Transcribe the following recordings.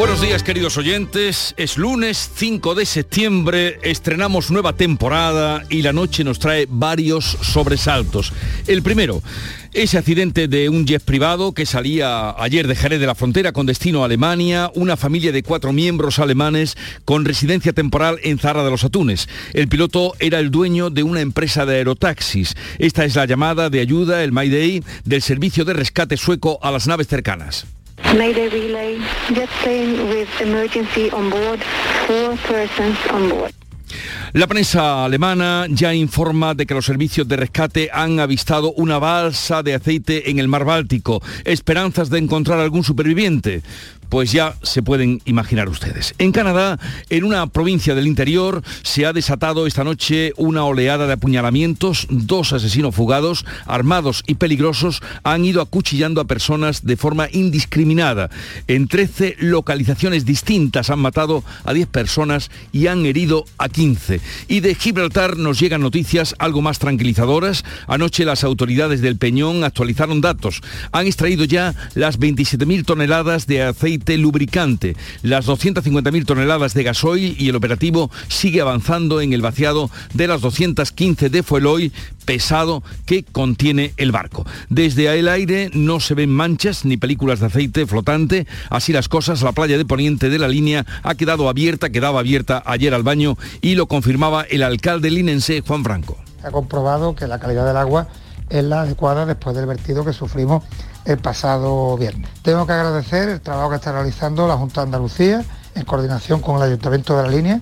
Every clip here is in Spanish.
Buenos días queridos oyentes, es lunes 5 de septiembre, estrenamos nueva temporada y la noche nos trae varios sobresaltos. El primero, ese accidente de un jet privado que salía ayer de Jerez de la Frontera con destino a Alemania, una familia de cuatro miembros alemanes con residencia temporal en Zara de los Atunes. El piloto era el dueño de una empresa de aerotaxis. Esta es la llamada de ayuda, el Mayday, del servicio de rescate sueco a las naves cercanas. Mayday relay, jet plane with emergency on board, four persons on board. La prensa alemana ya informa de que los servicios de rescate han avistado una balsa de aceite en el mar Báltico. Esperanzas de encontrar algún superviviente pues ya se pueden imaginar ustedes. En Canadá, en una provincia del interior, se ha desatado esta noche una oleada de apuñalamientos. Dos asesinos fugados, armados y peligrosos, han ido acuchillando a personas de forma indiscriminada. En 13 localizaciones distintas han matado a 10 personas y han herido a 15. Y de Gibraltar nos llegan noticias algo más tranquilizadoras. Anoche las autoridades del Peñón actualizaron datos. Han extraído ya las 27.000 toneladas de aceite lubricante, las 250.000 toneladas de gasoil y el operativo sigue avanzando en el vaciado de las 215 de fueloil pesado que contiene el barco. Desde el aire no se ven manchas ni películas de aceite flotante, así las cosas, la playa de Poniente de la línea ha quedado abierta, quedaba abierta ayer al baño y lo confirmaba el alcalde linense Juan Franco. Ha comprobado que la calidad del agua es la adecuada después del vertido que sufrimos el pasado viernes. Tengo que agradecer el trabajo que está realizando la Junta de Andalucía en coordinación con el Ayuntamiento de la Línea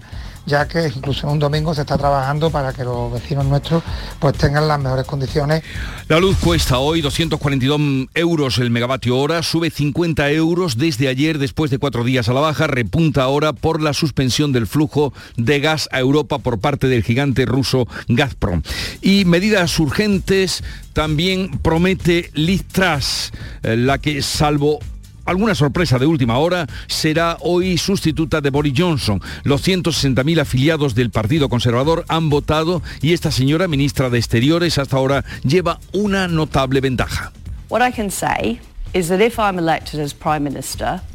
ya que incluso en un domingo se está trabajando para que los vecinos nuestros pues tengan las mejores condiciones. La luz cuesta hoy 242 euros el megavatio hora, sube 50 euros desde ayer después de cuatro días a la baja, repunta ahora por la suspensión del flujo de gas a Europa por parte del gigante ruso Gazprom. Y medidas urgentes también promete Liz Truss, eh, la que salvo alguna sorpresa de última hora, será hoy sustituta de Boris Johnson. Los 160.000 afiliados del Partido Conservador han votado y esta señora ministra de Exteriores hasta ahora lleva una notable ventaja.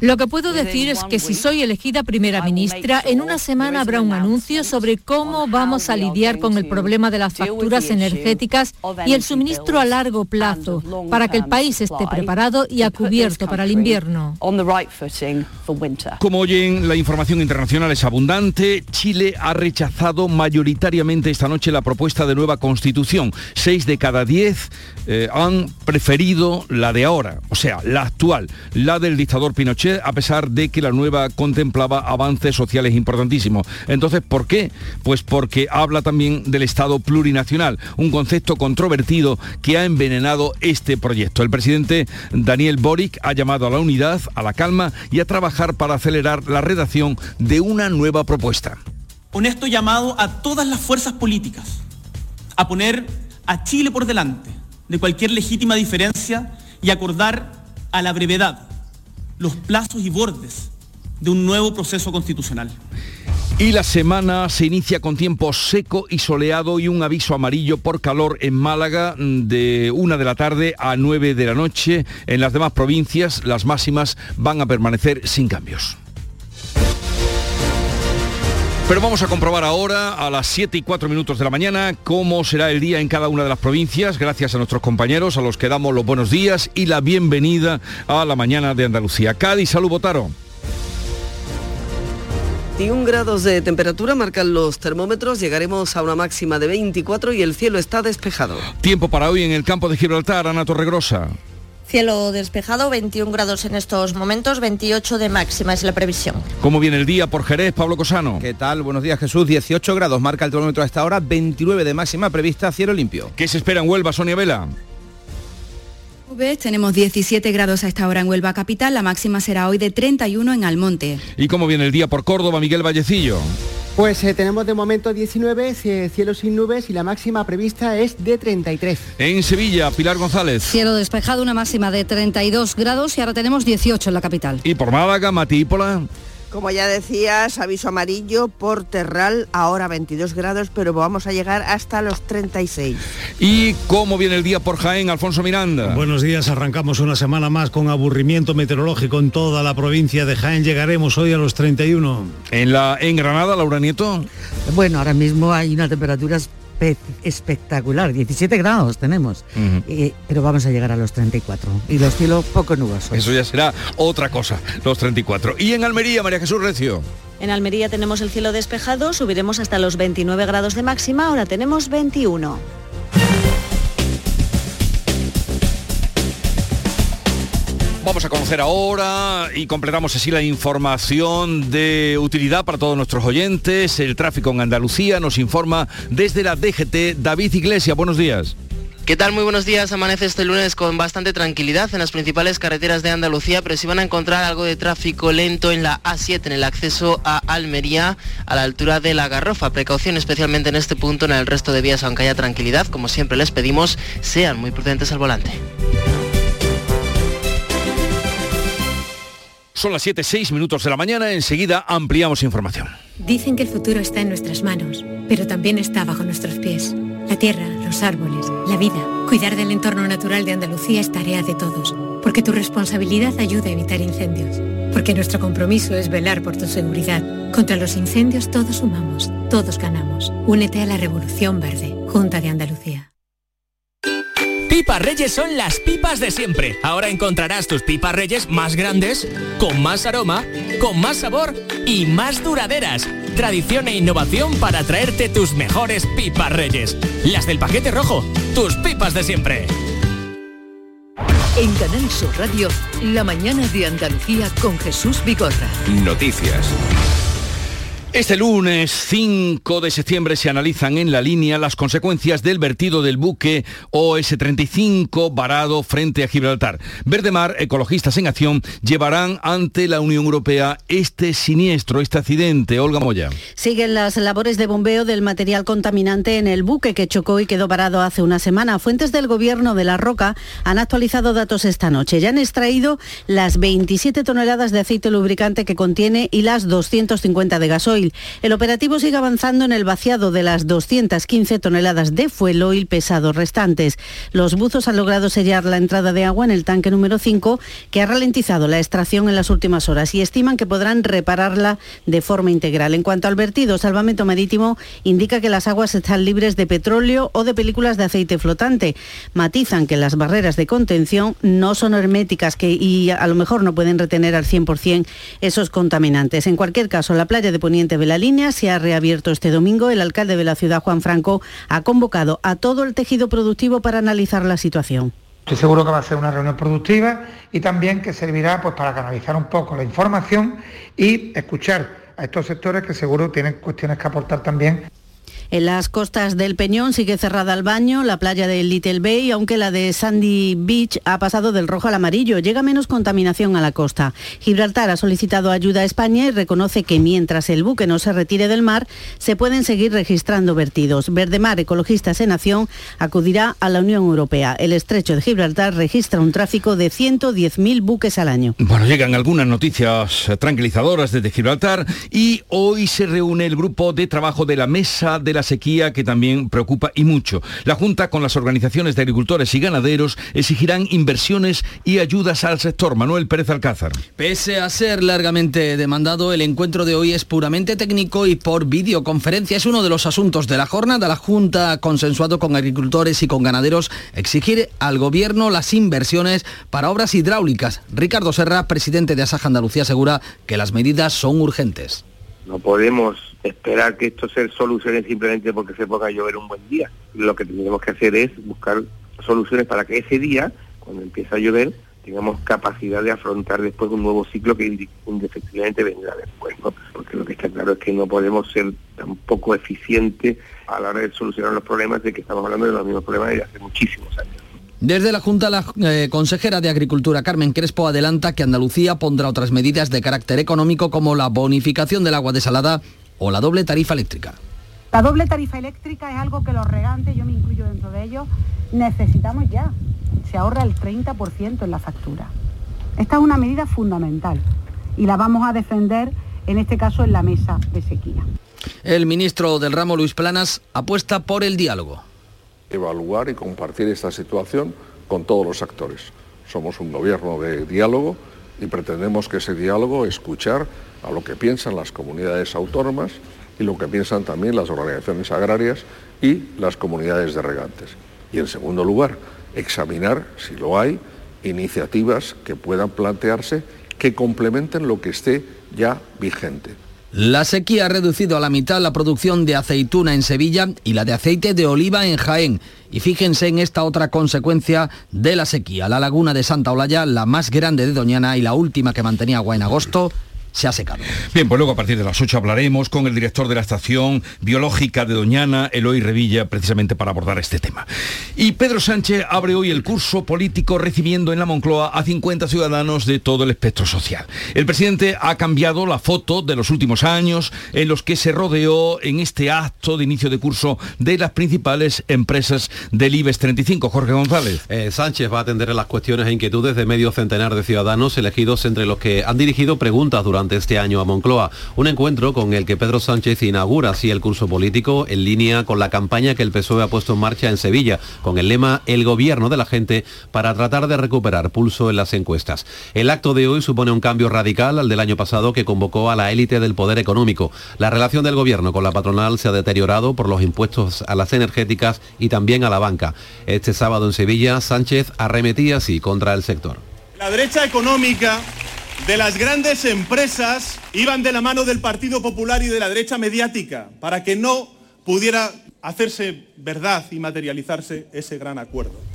Lo que puedo decir es que si soy elegida primera ministra, en una semana habrá un anuncio sobre cómo vamos a lidiar con el problema de las facturas energéticas y el suministro a largo plazo para que el país esté preparado y a cubierto para el invierno. Como oyen, la información internacional es abundante. Chile ha rechazado mayoritariamente esta noche la propuesta de nueva constitución. Seis de cada diez eh, han preferido la de ahora, o sea, la actual, la del dictador Pinochet, a pesar de que la nueva contemplaba avances sociales importantísimos. Entonces, ¿por qué? Pues porque habla también del Estado plurinacional, un concepto controvertido que ha envenenado este proyecto. El presidente Daniel Boric ha llamado a la unidad, a la calma y a trabajar para acelerar la redacción de una nueva propuesta. Honesto llamado a todas las fuerzas políticas a poner a Chile por delante de cualquier legítima diferencia y acordar a la brevedad los plazos y bordes de un nuevo proceso constitucional. Y la semana se inicia con tiempo seco y soleado y un aviso amarillo por calor en Málaga de una de la tarde a 9 de la noche. En las demás provincias las máximas van a permanecer sin cambios. Pero vamos a comprobar ahora, a las 7 y 4 minutos de la mañana, cómo será el día en cada una de las provincias, gracias a nuestros compañeros, a los que damos los buenos días y la bienvenida a la mañana de Andalucía. Cádiz, salud, Botaro. 21 grados de temperatura marcan los termómetros, llegaremos a una máxima de 24 y el cielo está despejado. Tiempo para hoy en el campo de Gibraltar, Ana Torregrosa. Cielo despejado, 21 grados en estos momentos, 28 de máxima es la previsión. ¿Cómo viene el día por Jerez, Pablo Cosano? ¿Qué tal? Buenos días, Jesús. 18 grados marca el termómetro a esta hora, 29 de máxima prevista, cielo limpio. ¿Qué se espera en Huelva, Sonia Vela? Tenemos 17 grados a esta hora en Huelva Capital, la máxima será hoy de 31 en Almonte. ¿Y cómo viene el día por Córdoba, Miguel Vallecillo? Pues eh, tenemos de momento 19, eh, cielo sin nubes y la máxima prevista es de 33. En Sevilla, Pilar González. Cielo despejado, una máxima de 32 grados y ahora tenemos 18 en la capital. ¿Y por Málaga, Matípola? Como ya decías, aviso amarillo por Terral, ahora 22 grados, pero vamos a llegar hasta los 36. ¿Y cómo viene el día por Jaén, Alfonso Miranda? Buenos días, arrancamos una semana más con aburrimiento meteorológico en toda la provincia de Jaén. Llegaremos hoy a los 31. ¿En, la, en Granada, Laura Nieto? Bueno, ahora mismo hay una temperatura espectacular, 17 grados tenemos, eh, pero vamos a llegar a los 34 y los cielos poco nubosos. Eso ya será otra cosa, los 34. ¿Y en Almería, María Jesús Recio? En Almería tenemos el cielo despejado, subiremos hasta los 29 grados de máxima, ahora tenemos 21. Vamos a conocer ahora y completamos así la información de utilidad para todos nuestros oyentes. El tráfico en Andalucía nos informa desde la DGT David Iglesias. Buenos días. ¿Qué tal? Muy buenos días. Amanece este lunes con bastante tranquilidad en las principales carreteras de Andalucía, pero si van a encontrar algo de tráfico lento en la A7, en el acceso a Almería, a la altura de la Garrofa. Precaución especialmente en este punto, en el resto de vías, aunque haya tranquilidad, como siempre les pedimos, sean muy prudentes al volante. Son las 7, 6 minutos de la mañana, enseguida ampliamos información. Dicen que el futuro está en nuestras manos, pero también está bajo nuestros pies. La tierra, los árboles, la vida. Cuidar del entorno natural de Andalucía es tarea de todos, porque tu responsabilidad ayuda a evitar incendios, porque nuestro compromiso es velar por tu seguridad. Contra los incendios todos sumamos, todos ganamos. Únete a la Revolución Verde, Junta de Andalucía. Pipas Reyes son las pipas de siempre. Ahora encontrarás tus pipas Reyes más grandes, con más aroma, con más sabor y más duraderas. Tradición e innovación para traerte tus mejores pipas Reyes. Las del paquete rojo, tus pipas de siempre. En Canal Sur Radio, la mañana de Andalucía con Jesús Bigorra. Noticias. Este lunes 5 de septiembre se analizan en la línea las consecuencias del vertido del buque OS-35 varado frente a Gibraltar. Verdemar, ecologistas en acción, llevarán ante la Unión Europea este siniestro, este accidente. Olga Moya. Siguen las labores de bombeo del material contaminante en el buque que chocó y quedó varado hace una semana. Fuentes del gobierno de La Roca han actualizado datos esta noche. Ya han extraído las 27 toneladas de aceite lubricante que contiene y las 250 de gasoil. El operativo sigue avanzando en el vaciado de las 215 toneladas de fuel oil pesado restantes. Los buzos han logrado sellar la entrada de agua en el tanque número 5, que ha ralentizado la extracción en las últimas horas y estiman que podrán repararla de forma integral. En cuanto al vertido, Salvamento Marítimo indica que las aguas están libres de petróleo o de películas de aceite flotante. Matizan que las barreras de contención no son herméticas y a lo mejor no pueden retener al 100% esos contaminantes. En cualquier caso, la playa de Poniente de la línea se ha reabierto este domingo. El alcalde de la ciudad, Juan Franco, ha convocado a todo el tejido productivo para analizar la situación. Estoy seguro que va a ser una reunión productiva y también que servirá pues, para canalizar un poco la información y escuchar a estos sectores que seguro tienen cuestiones que aportar también en las costas del Peñón sigue cerrada al baño la playa de Little Bay, aunque la de Sandy Beach ha pasado del rojo al amarillo. Llega menos contaminación a la costa. Gibraltar ha solicitado ayuda a España y reconoce que mientras el buque no se retire del mar, se pueden seguir registrando vertidos. Verdemar, Ecologistas en Acción, acudirá a la Unión Europea. El estrecho de Gibraltar registra un tráfico de 110.000 buques al año. Bueno, llegan algunas noticias tranquilizadoras desde Gibraltar y hoy se reúne el grupo de trabajo de la Mesa de la sequía que también preocupa y mucho. La Junta con las organizaciones de agricultores y ganaderos exigirán inversiones y ayudas al sector. Manuel Pérez Alcázar. Pese a ser largamente demandado, el encuentro de hoy es puramente técnico y por videoconferencia. Es uno de los asuntos de la jornada. La Junta ha consensuado con agricultores y con ganaderos exigir al gobierno las inversiones para obras hidráulicas. Ricardo Serra, presidente de Asaja Andalucía, asegura que las medidas son urgentes. No podemos esperar que esto se solucione simplemente porque se ponga a llover un buen día. Lo que tenemos que hacer es buscar soluciones para que ese día, cuando empiece a llover, tengamos capacidad de afrontar después un nuevo ciclo que indefectiblemente vendrá después. Porque lo que está claro es que no podemos ser tan poco eficientes a la hora de solucionar los problemas de que estamos hablando de los mismos problemas de hace muchísimos años. Desde la Junta, la eh, consejera de Agricultura, Carmen Crespo, adelanta que Andalucía pondrá otras medidas de carácter económico como la bonificación del agua desalada o la doble tarifa eléctrica. La doble tarifa eléctrica es algo que los regantes, yo me incluyo dentro de ellos, necesitamos ya. Se ahorra el 30% en la factura. Esta es una medida fundamental y la vamos a defender en este caso en la mesa de sequía. El ministro del ramo, Luis Planas, apuesta por el diálogo. Evaluar y compartir esta situación con todos los actores. Somos un gobierno de diálogo y pretendemos que ese diálogo escuchar a lo que piensan las comunidades autónomas y lo que piensan también las organizaciones agrarias y las comunidades de regantes. Y en segundo lugar, examinar, si lo hay, iniciativas que puedan plantearse que complementen lo que esté ya vigente. La sequía ha reducido a la mitad la producción de aceituna en Sevilla y la de aceite de oliva en Jaén. Y fíjense en esta otra consecuencia de la sequía. La laguna de Santa Olalla, la más grande de Doñana y la última que mantenía agua en agosto, se ha secado. Bien, pues luego a partir de las 8 hablaremos con el director de la estación biológica de Doñana, Eloy Revilla, precisamente para abordar este tema. Y Pedro Sánchez abre hoy el curso político recibiendo en la Moncloa a 50 ciudadanos de todo el espectro social. El presidente ha cambiado la foto de los últimos años en los que se rodeó en este acto de inicio de curso de las principales empresas del IBEX 35. Jorge González. Eh, Sánchez va a atender las cuestiones e inquietudes de medio centenar de ciudadanos elegidos entre los que han dirigido preguntas durante este año a Moncloa. Un encuentro con el que Pedro Sánchez inaugura así el curso político en línea con la campaña que el PSOE ha puesto en marcha en Sevilla, con el lema El gobierno de la gente para tratar de recuperar pulso en las encuestas. El acto de hoy supone un cambio radical al del año pasado que convocó a la élite del poder económico. La relación del gobierno con la patronal se ha deteriorado por los impuestos a las energéticas y también a la banca. Este sábado en Sevilla, Sánchez arremetía así contra el sector. La derecha económica de las grandes empresas iban de la mano del Partido Popular y de la derecha mediática para que no pudiera hacerse verdad y materializarse ese gran acuerdo.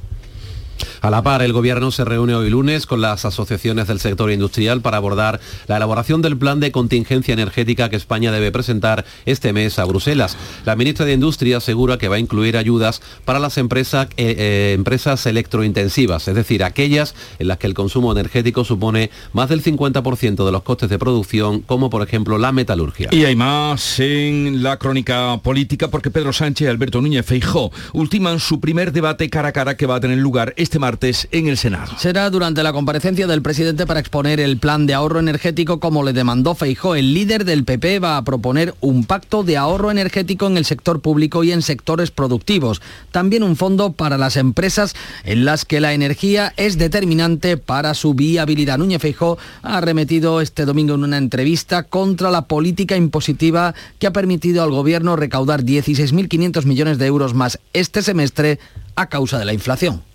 A la par, el Gobierno se reúne hoy lunes con las asociaciones del sector industrial para abordar la elaboración del plan de contingencia energética que España debe presentar este mes a Bruselas. La ministra de Industria asegura que va a incluir ayudas para las empresas, eh, eh, empresas electrointensivas, es decir, aquellas en las que el consumo energético supone más del 50% de los costes de producción, como por ejemplo la metalurgia. Y hay más en la crónica política porque Pedro Sánchez y Alberto Núñez Feijó ultiman su primer debate cara a cara que va a tener lugar este martes en el Senado. Será durante la comparecencia del presidente para exponer el plan de ahorro energético como le demandó Feijó. El líder del PP va a proponer un pacto de ahorro energético en el sector público y en sectores productivos. También un fondo para las empresas en las que la energía es determinante para su viabilidad. Núñez Feijó ha arremetido este domingo en una entrevista contra la política impositiva que ha permitido al gobierno recaudar 16.500 millones de euros más este semestre a causa de la inflación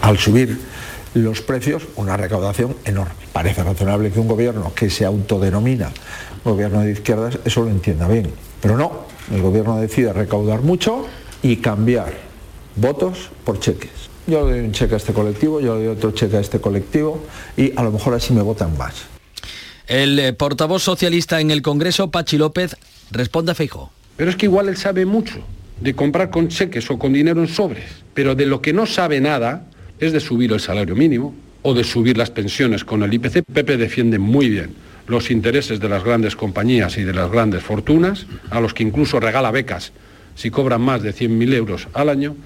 al subir los precios, una recaudación enorme. Parece razonable que un gobierno que se autodenomina gobierno de izquierdas eso lo entienda bien, pero no, el gobierno decide recaudar mucho y cambiar votos por cheques. Yo le doy un cheque a este colectivo, yo le doy otro cheque a este colectivo y a lo mejor así me votan más. El eh, portavoz socialista en el Congreso, Pachi López, responde a Feijo. Pero es que igual él sabe mucho de comprar con cheques o con dinero en sobres, pero de lo que no sabe nada es de subir el salario mínimo o de subir las pensiones con el IPC. Pepe defiende muy bien los intereses de las grandes compañías y de las grandes fortunas, a los que incluso regala becas si cobran más de 100.000 euros al año,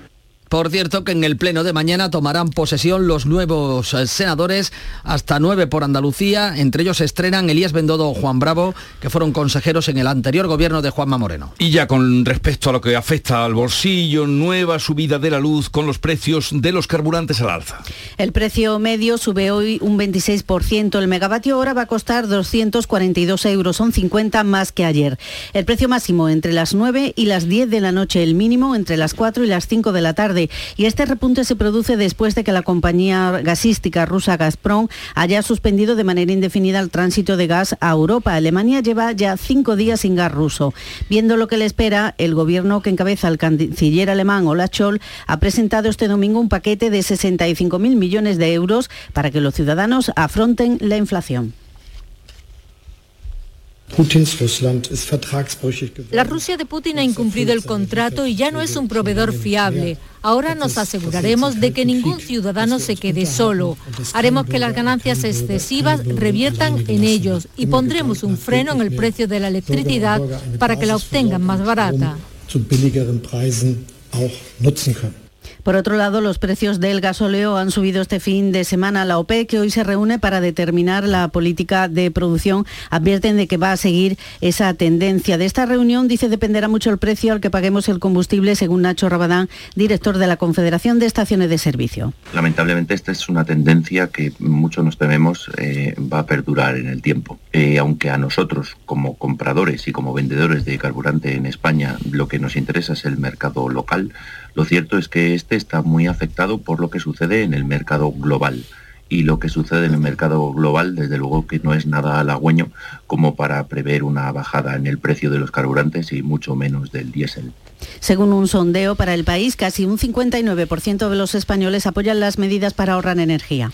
por cierto que en el pleno de mañana tomarán posesión los nuevos eh, senadores, hasta nueve por Andalucía, entre ellos se estrenan Elías Bendodo o Juan Bravo, que fueron consejeros en el anterior gobierno de Juanma Moreno. Y ya con respecto a lo que afecta al bolsillo, nueva subida de la luz con los precios de los carburantes al alza. El precio medio sube hoy un 26%, el megavatio hora va a costar 242 euros, son 50 más que ayer. El precio máximo entre las 9 y las 10 de la noche, el mínimo entre las 4 y las 5 de la tarde y este repunte se produce después de que la compañía gasística rusa Gazprom haya suspendido de manera indefinida el tránsito de gas a Europa. Alemania lleva ya cinco días sin gas ruso. Viendo lo que le espera, el gobierno que encabeza el canciller alemán Olaf Scholz ha presentado este domingo un paquete de 65.000 millones de euros para que los ciudadanos afronten la inflación. La Rusia de Putin ha incumplido el contrato y ya no es un proveedor fiable. Ahora nos aseguraremos de que ningún ciudadano se quede solo. Haremos que las ganancias excesivas reviertan en ellos y pondremos un freno en el precio de la electricidad para que la obtengan más barata. Por otro lado, los precios del gasóleo han subido este fin de semana. La OPE, que hoy se reúne para determinar la política de producción, advierten de que va a seguir esa tendencia. De esta reunión, dice, dependerá mucho el precio al que paguemos el combustible, según Nacho Rabadán, director de la Confederación de Estaciones de Servicio. Lamentablemente, esta es una tendencia que muchos nos tememos eh, va a perdurar en el tiempo. Eh, aunque a nosotros, como compradores y como vendedores de carburante en España, lo que nos interesa es el mercado local, lo cierto es que este está muy afectado por lo que sucede en el mercado global. Y lo que sucede en el mercado global, desde luego que no es nada halagüeño como para prever una bajada en el precio de los carburantes y mucho menos del diésel. Según un sondeo para el país, casi un 59% de los españoles apoyan las medidas para ahorrar energía.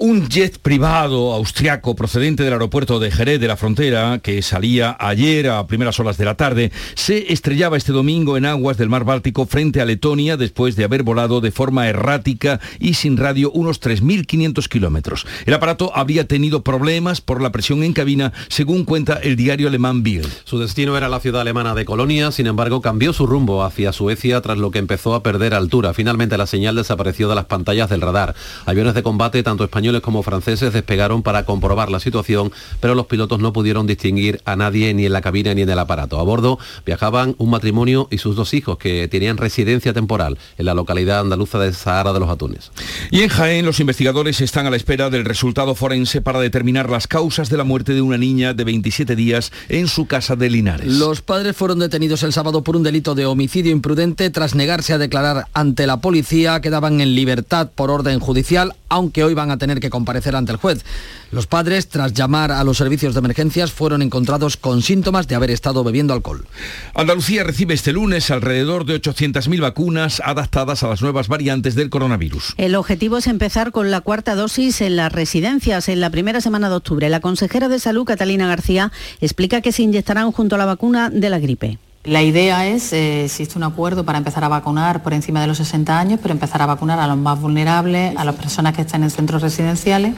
Un jet privado austriaco procedente del aeropuerto de Jerez de la Frontera, que salía ayer a primeras horas de la tarde, se estrellaba este domingo en aguas del mar Báltico frente a Letonia después de haber volado de forma errática y sin radio unos 3.500 kilómetros. El aparato habría tenido problemas por la presión en cabina, según cuenta el diario alemán Bild. Su destino era la ciudad alemana de Colonia, sin embargo cambió su rumbo hacia Suecia tras lo que empezó a perder altura. Finalmente la señal desapareció de las pantallas del radar. Aviones de combate, tanto españoles como franceses despegaron para comprobar la situación, pero los pilotos no pudieron distinguir a nadie ni en la cabina ni en el aparato. A bordo viajaban un matrimonio y sus dos hijos que tenían residencia temporal en la localidad andaluza de Sahara de los Atunes. Y en Jaén los investigadores están a la espera del resultado forense para determinar las causas de la muerte de una niña de 27 días en su casa de Linares. Los padres fueron detenidos el sábado por un delito de homicidio imprudente tras negarse a declarar ante la policía. Quedaban en libertad por orden judicial, aunque hoy van a tener que comparecer ante el juez. Los padres, tras llamar a los servicios de emergencias, fueron encontrados con síntomas de haber estado bebiendo alcohol. Andalucía recibe este lunes alrededor de 800.000 vacunas adaptadas a las nuevas variantes del coronavirus. El objetivo es empezar con la cuarta dosis en las residencias en la primera semana de octubre. La consejera de Salud, Catalina García, explica que se inyectarán junto a la vacuna de la gripe. La idea es, eh, existe un acuerdo para empezar a vacunar por encima de los 60 años, pero empezar a vacunar a los más vulnerables, a las personas que están en centros residenciales.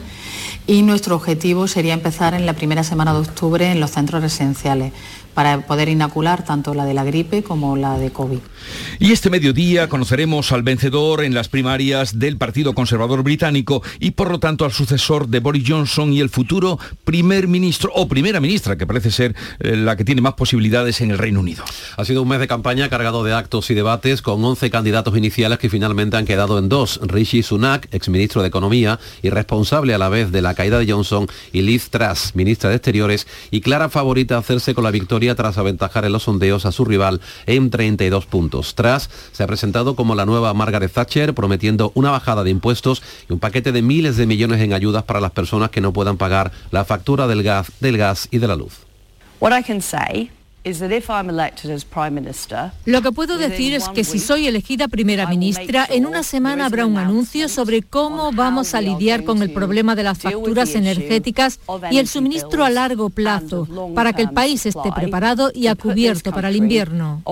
Y nuestro objetivo sería empezar en la primera semana de octubre en los centros residenciales para poder inocular tanto la de la gripe como la de COVID. Y este mediodía conoceremos al vencedor en las primarias del Partido Conservador Británico y por lo tanto al sucesor de Boris Johnson y el futuro primer ministro o primera ministra, que parece ser eh, la que tiene más posibilidades en el Reino Unido. Ha sido un mes de campaña cargado de actos y debates con 11 candidatos iniciales que finalmente han quedado en dos. Rishi Sunak, exministro de Economía y responsable a la vez de la caída de Johnson, y Liz Truss, ministra de Exteriores y clara favorita a hacerse con la victoria tras aventajar en los sondeos a su rival en 32 puntos. Truss se ha presentado como la nueva Margaret Thatcher, prometiendo una bajada de impuestos y un paquete de miles de millones en ayudas para las personas que no puedan pagar la factura del gas, del gas y de la luz. Lo que puedo decir es que si soy elegida primera ministra, en una semana habrá un anuncio sobre cómo vamos a lidiar con el problema de las facturas energéticas y el suministro a largo plazo para que el país esté preparado y a cubierto para el invierno.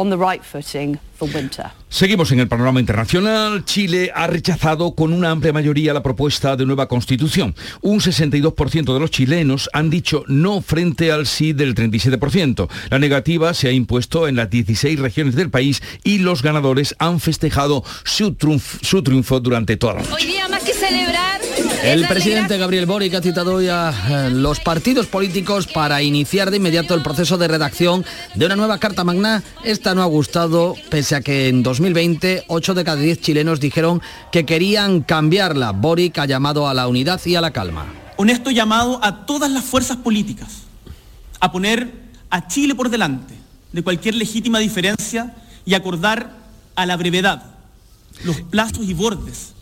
Seguimos en el panorama internacional. Chile ha rechazado con una amplia mayoría la propuesta de nueva constitución. Un 62% de los chilenos han dicho no frente al sí del 37%. La negativa se ha impuesto en las 16 regiones del país y los ganadores han festejado su, triunfo, durante toda la noche. Hoy día más que celebrar el presidente Gabriel Boric ha citado hoy a eh, los partidos políticos para iniciar de inmediato el proceso de redacción de una nueva Carta Magna. Esta no ha gustado, pese a que en 2020 8 de cada 10 chilenos dijeron que querían cambiarla. Boric ha llamado a la unidad y a la calma. Honesto llamado a todas las fuerzas políticas a poner a Chile por delante de cualquier legítima diferencia y acordar a la brevedad los plazos y bordes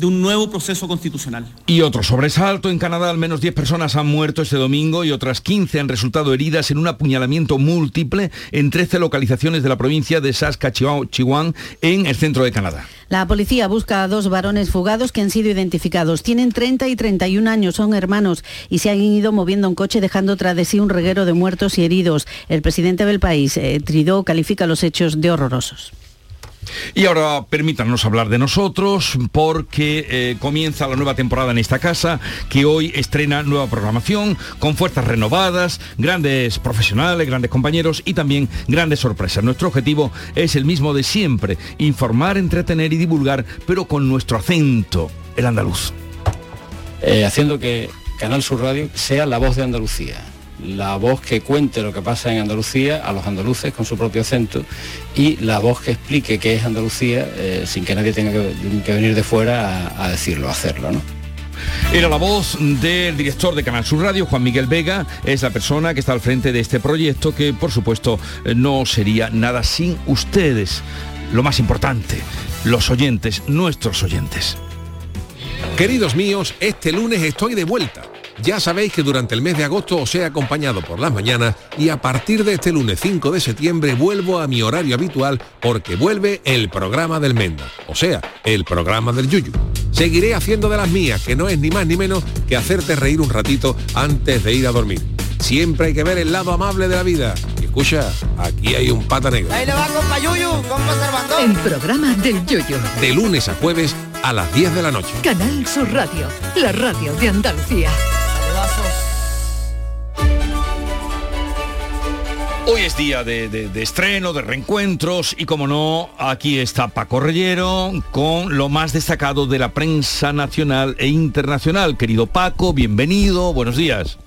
de un nuevo proceso constitucional. Y otro sobresalto. En Canadá al menos 10 personas han muerto este domingo y otras 15 han resultado heridas en un apuñalamiento múltiple en 13 localizaciones de la provincia de Saskatchewan en el centro de Canadá. La policía busca a dos varones fugados que han sido identificados. Tienen 30 y 31 años, son hermanos y se han ido moviendo en coche dejando tras de sí un reguero de muertos y heridos. El presidente del país, eh, Tridó, califica los hechos de horrorosos. Y ahora permítanos hablar de nosotros porque eh, comienza la nueva temporada en esta casa que hoy estrena nueva programación con fuerzas renovadas, grandes profesionales, grandes compañeros y también grandes sorpresas. Nuestro objetivo es el mismo de siempre, informar, entretener y divulgar, pero con nuestro acento, el andaluz. Eh, haciendo que Canal Sur Radio sea la voz de Andalucía la voz que cuente lo que pasa en Andalucía a los andaluces con su propio acento y la voz que explique qué es Andalucía eh, sin que nadie tenga que, venir de fuera a, decirlo, a hacerlo. ¿no? Era la voz del director de Canal Sur Radio, Juan Miguel Vega, es la persona que está al frente de este proyecto que por supuesto eh, no sería nada sin ustedes. Lo más importante, los oyentes, nuestros oyentes. Queridos míos, este lunes estoy de vuelta ya sabéis que durante el mes de agosto os he acompañado por las mañanas y a partir de este lunes 5 de septiembre vuelvo a mi horario habitual porque vuelve el programa del Menda, o sea, el programa del Yuyu. Seguiré haciendo de las mías, que no es ni más ni menos que hacerte reír un ratito antes de ir a dormir. Siempre hay que ver el lado amable de la vida. Y escucha, aquí hay un pata negro. Ahí le va con Yuyu, con El programa del Yuyu. De lunes a jueves a las 10 de la noche. Canal Sur Radio, la radio de Andalucía. Hoy es día de, estreno, de reencuentros y como no, aquí está Paco Reyero con lo más destacado de la prensa nacional e internacional. Querido Paco, bienvenido, buenos días.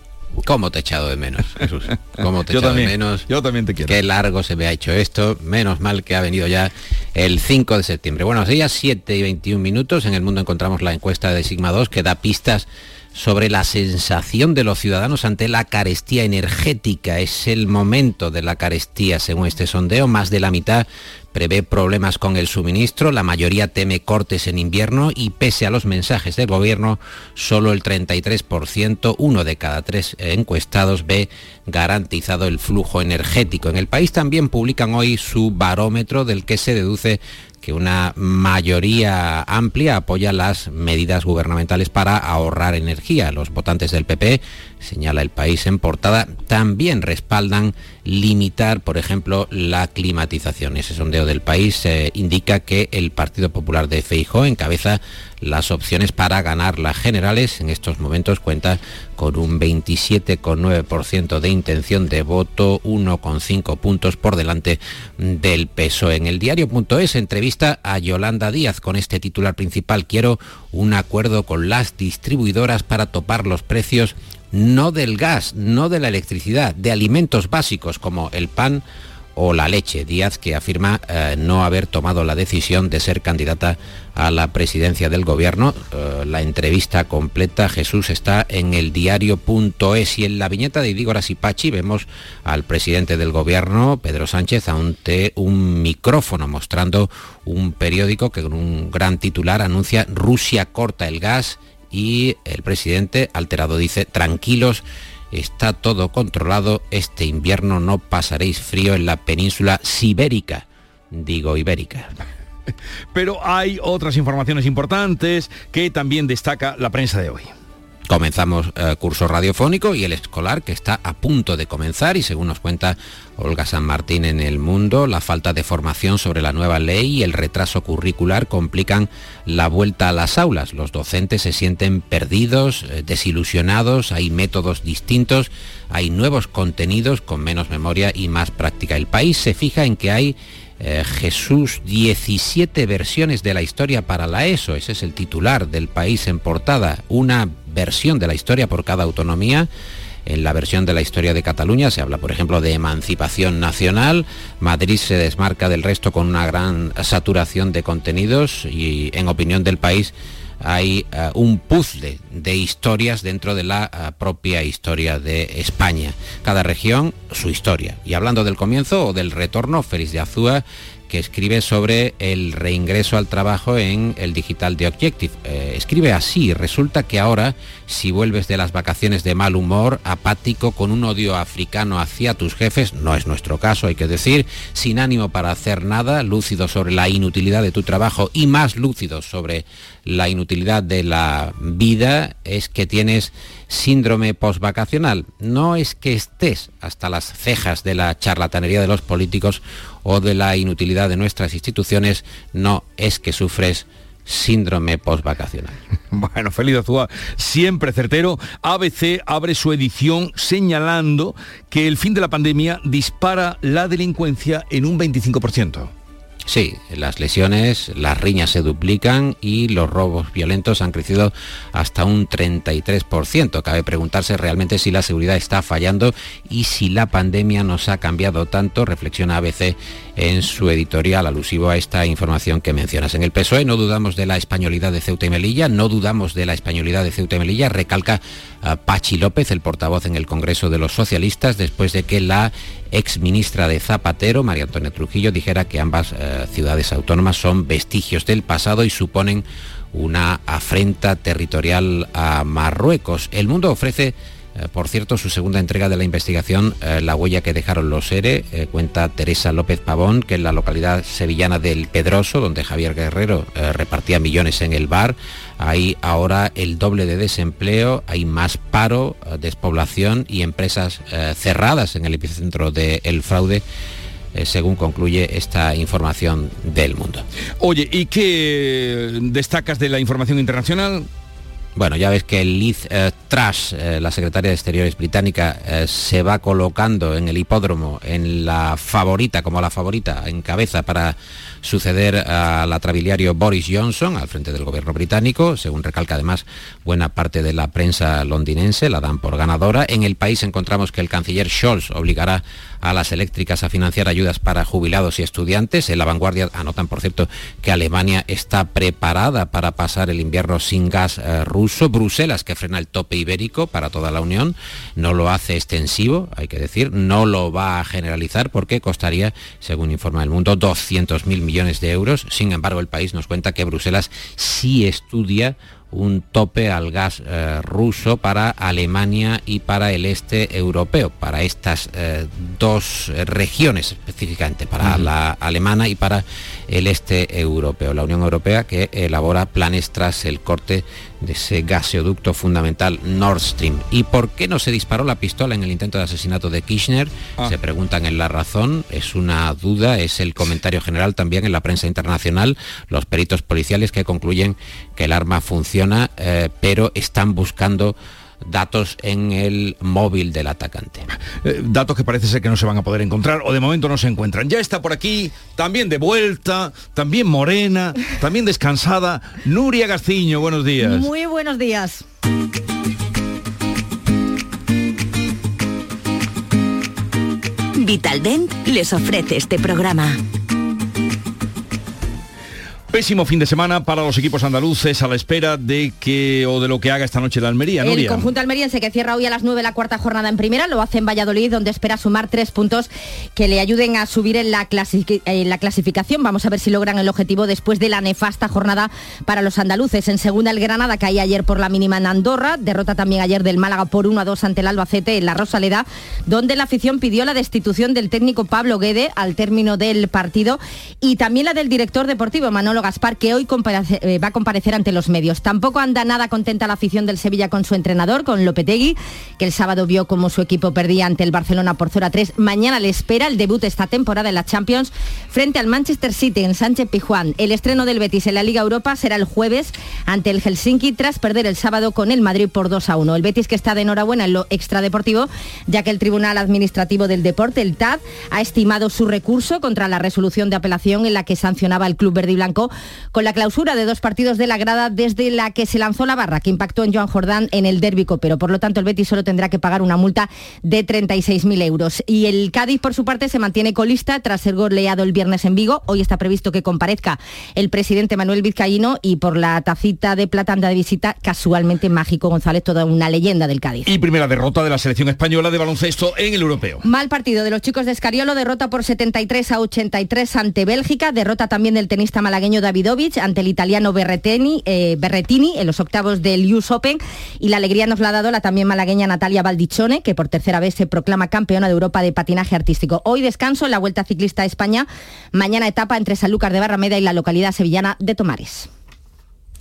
¿Cómo te he echado de menos, Jesús? ¿Cómo te he echado de menos? Yo también te quiero. Qué largo se me ha hecho esto. Menos mal que ha venido ya el 5 de septiembre. Buenos días, 7 y 21 minutos. En el mundo encontramos la encuesta de Sigma 2 que da pistas sobre la sensación de los ciudadanos ante la carestía energética. Es el momento de la carestía, según este sondeo. Más de la mitad prevé problemas con el suministro, la mayoría teme cortes en invierno y pese a los mensajes del gobierno, solo el 33%, uno de cada tres encuestados, ve garantizado el flujo energético. En el país también publican hoy su barómetro del que se deduce que una mayoría amplia apoya las medidas gubernamentales para ahorrar energía. Los votantes del PP, señala el país en portada, también respaldan limitar, por ejemplo, la climatización. Ese sondeo del país eh, indica que el Partido Popular de Feijó encabeza las opciones para ganar las generales. En estos momentos cuenta con un 27,9% de intención de voto, 1,5 puntos por delante del peso. En el diario.es entrevista a Yolanda Díaz con este titular principal. Quiero un acuerdo con las distribuidoras para topar los precios no del gas, no de la electricidad, de alimentos básicos como el pan o la leche. Díaz que afirma eh, no haber tomado la decisión de ser candidata a la presidencia del gobierno. Eh, la entrevista completa, Jesús, está en el diario.es y en la viñeta de Igor Asipachi vemos al presidente del gobierno, Pedro Sánchez, ante un micrófono mostrando un periódico que con un gran titular anuncia Rusia corta el gas y el presidente alterado dice tranquilos Está todo controlado. Este invierno no pasaréis frío en la península sibérica. Digo ibérica. Pero hay otras informaciones importantes que también destaca la prensa de hoy. Comenzamos eh, curso radiofónico y el escolar que está a punto de comenzar y según nos cuenta Olga San Martín en El Mundo, la falta de formación sobre la nueva ley y el retraso curricular complican la vuelta a las aulas. Los docentes se sienten perdidos, eh, desilusionados, hay métodos distintos, hay nuevos contenidos con menos memoria y más práctica. El país se fija en que hay eh, Jesús 17 versiones de la historia para la ESO, ese es el titular del país en portada, una versión de la historia por cada autonomía. En la versión de la historia de Cataluña se habla, por ejemplo, de emancipación nacional. Madrid se desmarca del resto con una gran saturación de contenidos y, en opinión del país, hay eh, un puzzle de historias dentro de la eh, propia historia de España. Cada región su historia. Y hablando del comienzo o del retorno, Félix de Azúa que escribe sobre el reingreso al trabajo en el digital de Objective. Eh, escribe así, resulta que ahora, si vuelves de las vacaciones de mal humor, apático, con un odio africano hacia tus jefes, no es nuestro caso, hay que decir, sin ánimo para hacer nada, lúcido sobre la inutilidad de tu trabajo y más lúcido sobre la inutilidad de la vida, es que tienes síndrome postvacacional. No es que estés hasta las cejas de la charlatanería de los políticos o de la inutilidad de nuestras instituciones, no es que sufres síndrome postvacacional. Bueno, Feliz Azúa, siempre certero, ABC abre su edición señalando que el fin de la pandemia dispara la delincuencia en un 25%. Sí, las lesiones, las riñas se duplican y los robos violentos han crecido hasta un 33%. Cabe preguntarse realmente si la seguridad está fallando y si la pandemia nos ha cambiado tanto, reflexiona ABC en su editorial alusivo a esta información que mencionas. En el PSOE no dudamos de la españolidad de Ceuta y Melilla, no dudamos de la españolidad de Ceuta y Melilla, recalca uh, Pachi López, el portavoz en el Congreso de los Socialistas, después de que la ex ministra de Zapatero, María Antonia Trujillo, dijera que ambas uh, ciudades autónomas son vestigios del pasado y suponen una afrenta territorial a Marruecos. El mundo ofrece eh, por cierto, su segunda entrega de la investigación, eh, La huella que dejaron los ERE, eh, cuenta Teresa López Pavón, que en la localidad sevillana del Pedroso, donde Javier Guerrero repartía millones en el bar, hay ahora el doble de desempleo, hay más paro, despoblación y empresas cerradas en el epicentro del fraude según concluye esta información del mundo. Oye, ¿y qué destacas de la información internacional? Bueno, ya ves que Liz eh, Truss, eh, la secretaria de Exteriores británica, eh, se va colocando en el hipódromo en la favorita, como la favorita en cabeza para suceder al atrabiliario Boris Johnson al frente del gobierno británico, según recalca además buena parte de la prensa londinense, la dan por ganadora. En el país encontramos que el canciller Scholz obligará a las eléctricas a financiar ayudas para jubilados y estudiantes. En la vanguardia anotan, por cierto, que Alemania está preparada para pasar el invierno sin gas eh, ruso. Bruselas, que frena el tope ibérico para toda la Unión, no lo hace extensivo, hay que decir, no lo va a generalizar porque costaría, según informa el mundo, 200.000 millones de euros. Sin embargo, el país nos cuenta que Bruselas sí estudia un tope al gas eh, ruso para Alemania y para el este europeo, para estas eh, dos regiones específicamente, para la alemana y para el este europeo. La Unión Europea que elabora planes tras el corte de ese gaseoducto fundamental Nord Stream. ¿Y por qué no se disparó la pistola en el intento de asesinato de Kirchner? Ah. Se preguntan en la razón, es una duda, es el comentario general también en la prensa internacional, los peritos policiales que concluyen que el arma funciona, eh, pero están buscando datos en el móvil del atacante. Eh, datos que parece ser que no se van a poder encontrar o de momento no se encuentran. Ya está por aquí, también de vuelta, también morena, también descansada, Nuria Gaciño, buenos días. Muy buenos días. Vitaldent les ofrece este programa. Pésimo fin de semana para los equipos andaluces a la espera de que o de lo que haga esta noche la Almería. El conjunto almeriense que cierra hoy a las 9 la cuarta jornada en primera lo hace en Valladolid donde espera sumar tres puntos que le ayuden a subir en la, clasi- en la clasificación. Vamos a ver si logran el objetivo después de la nefasta jornada para los andaluces. En segunda el Granada caía ayer por la mínima en Andorra, derrota también ayer del Málaga por 1 a 2 ante el Albacete en la Rosaleda, donde la afición pidió la destitución del técnico Pablo Guede al término del partido y también la del director deportivo Manolo Gaspar, que hoy eh, va a comparecer ante los medios. Tampoco anda nada contenta la afición del Sevilla con su entrenador, con Lopetegui, que el sábado vio como su equipo perdía ante el Barcelona por 0 a 3. Mañana le espera el debut esta temporada en la Champions frente al Manchester City en Sánchez Pijuán. El estreno del Betis en la Liga Europa será el jueves ante el Helsinki tras perder el sábado con el Madrid por 2 a 1. El Betis que está de enhorabuena en lo extradeportivo, ya que el Tribunal Administrativo del Deporte, el TAD, ha estimado su recurso contra la resolución de apelación en la que sancionaba el Club Verde y Blanco con la clausura de dos partidos de la grada desde la que se lanzó la barra, que impactó en Joan Jordán en el derbi pero Por lo tanto, el Betis solo tendrá que pagar una multa de 36.000 euros. Y el Cádiz, por su parte, se mantiene colista tras ser goleado el viernes en Vigo. Hoy está previsto que comparezca el presidente Manuel Vizcaíno y por la tacita de plata anda de visita casualmente Mágico González, toda una leyenda del Cádiz. Y primera derrota de la selección española de baloncesto en el europeo. Mal partido de los chicos de Escariolo, derrota por 73 a 83 ante Bélgica, derrota también del tenista malagueño Davidovich ante el italiano Berretini, eh, Berretini en los octavos del US Open y la alegría nos la ha dado la también malagueña Natalia Baldichone, que por tercera vez se proclama campeona de Europa de patinaje artístico. Hoy descanso en la Vuelta Ciclista a España, mañana etapa entre Sanlúcar de Barrameda y la localidad sevillana de Tomares.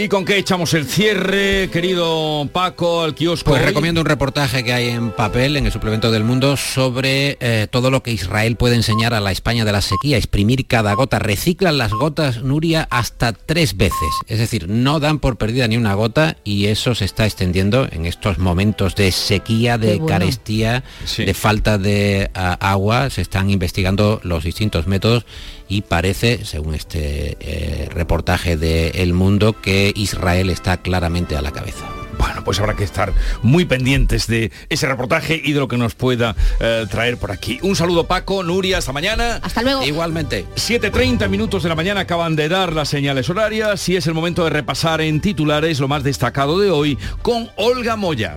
¿Y con qué echamos el cierre, querido Paco, al kiosco? Pues hoy? recomiendo un reportaje que hay en papel, en el suplemento del mundo, sobre eh, todo lo que Israel puede enseñar a la España de la sequía, exprimir cada gota. Reciclan las gotas, Nuria, hasta tres veces. Es decir, no dan por perdida ni una gota y eso se está extendiendo en estos momentos de sequía, de bueno. carestía, Sí. de falta de ah, agua. Se están investigando los distintos métodos y parece, según este eh, reportaje de El Mundo, que Israel está claramente a la cabeza. Bueno, pues habrá que estar muy pendientes de ese reportaje y de lo que nos pueda eh, traer por aquí. Un saludo Paco, Nuria, hasta mañana. Hasta luego. Igualmente. 7.30 minutos de la mañana acaban de dar las señales horarias y es el momento de repasar en titulares lo más destacado de hoy con Olga Moya.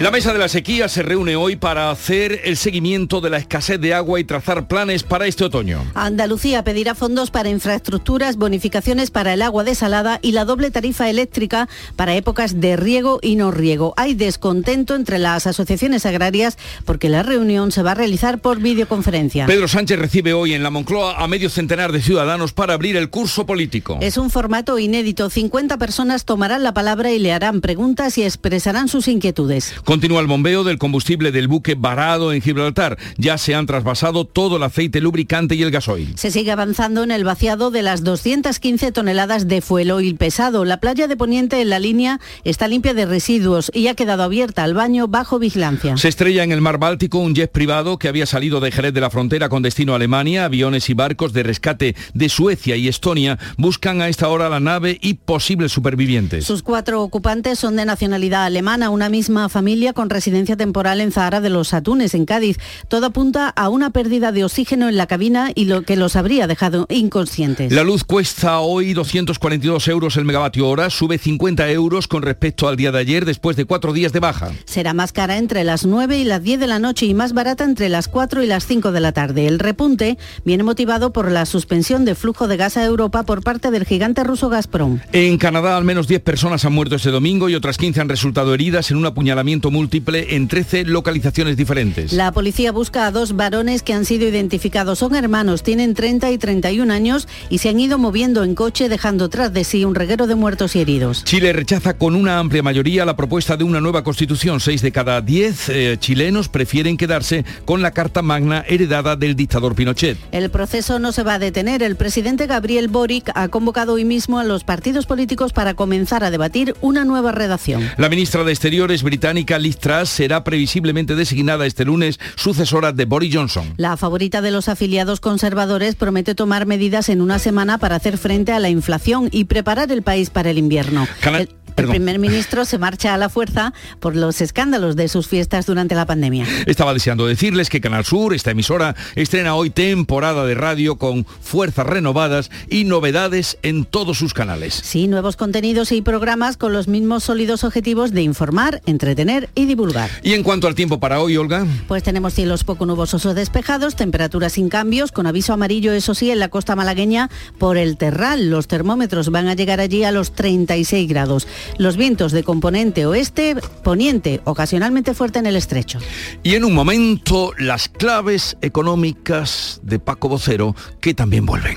La mesa de la sequía se reúne hoy para hacer el seguimiento de la escasez de agua y trazar planes para este otoño. Andalucía pedirá fondos para infraestructuras, bonificaciones para el agua desalada y la doble tarifa eléctrica para épocas de riego y no riego. Hay descontento entre las asociaciones agrarias porque la reunión se va a realizar por videoconferencia. Pedro Sánchez recibe hoy en la Moncloa a medio centenar de ciudadanos para abrir el curso político. Es un formato inédito. 50 personas tomarán la palabra y le harán preguntas y expresarán sus inquietudes. Continúa el bombeo del combustible del buque varado en Gibraltar. Ya se han trasvasado todo el aceite lubricante y el gasoil. Se sigue avanzando en el vaciado de las 215 toneladas de fuel oil pesado. La playa de Poniente en la línea está limpia de residuos y ha quedado abierta al baño bajo vigilancia. Se estrella en el mar Báltico un jet privado que había salido de Jerez de la Frontera con destino a Alemania. Aviones y barcos de rescate de Suecia y Estonia buscan a esta hora la nave y posibles supervivientes. Sus cuatro ocupantes son de nacionalidad alemana, una misma familia con residencia temporal en Zahara de los Atunes, en Cádiz. Todo apunta a una pérdida de oxígeno en la cabina y lo que los habría dejado inconscientes. La luz cuesta hoy 242 euros el megavatio hora, sube 50 euros con respecto al día de ayer después de cuatro días de baja. Será más cara entre las 9 y las 10 de la noche y más barata entre las 4 y las 5 de la tarde. El repunte viene motivado por la suspensión de flujo de gas a Europa por parte del gigante ruso Gazprom. En Canadá al menos 10 personas han muerto este domingo y otras 15 han resultado heridas en un apuñalamiento múltiple en 13 localizaciones diferentes. La policía busca a dos varones que han sido identificados. Son hermanos, tienen 30 y 31 años y se han ido moviendo en coche dejando tras de sí un reguero de muertos y heridos. Chile rechaza con una amplia mayoría la propuesta de una nueva constitución. Seis de cada diez eh, chilenos prefieren quedarse con la Carta Magna heredada del dictador Pinochet. El proceso no se va a detener. El presidente Gabriel Boric ha convocado hoy mismo a los partidos políticos para comenzar a debatir una nueva redacción. La ministra de Exteriores británica Liz Truss será previsiblemente designada este lunes sucesora de Boris Johnson. La favorita de los afiliados conservadores promete tomar medidas en una semana para hacer frente a la inflación y preparar el país para el invierno. Cana- El, el primer ministro se marcha a la fuerza por los escándalos de sus fiestas durante la pandemia. Estaba deseando decirles que Canal Sur, esta emisora, estrena hoy temporada de radio con fuerzas renovadas y novedades en todos sus canales. Sí, nuevos contenidos y programas con los mismos sólidos objetivos de informar, entretener y divulgar. Y en cuanto al tiempo para hoy, Olga, Pues tenemos cielos poco nubosos o despejados, temperaturas sin cambios, con aviso amarillo, eso sí, en la costa malagueña por el terral. Los termómetros van a llegar allí a los 36 grados. Los vientos de componente oeste, poniente, ocasionalmente fuerte en el estrecho. y en un momento las claves económicas de Paco Vocero que también vuelven.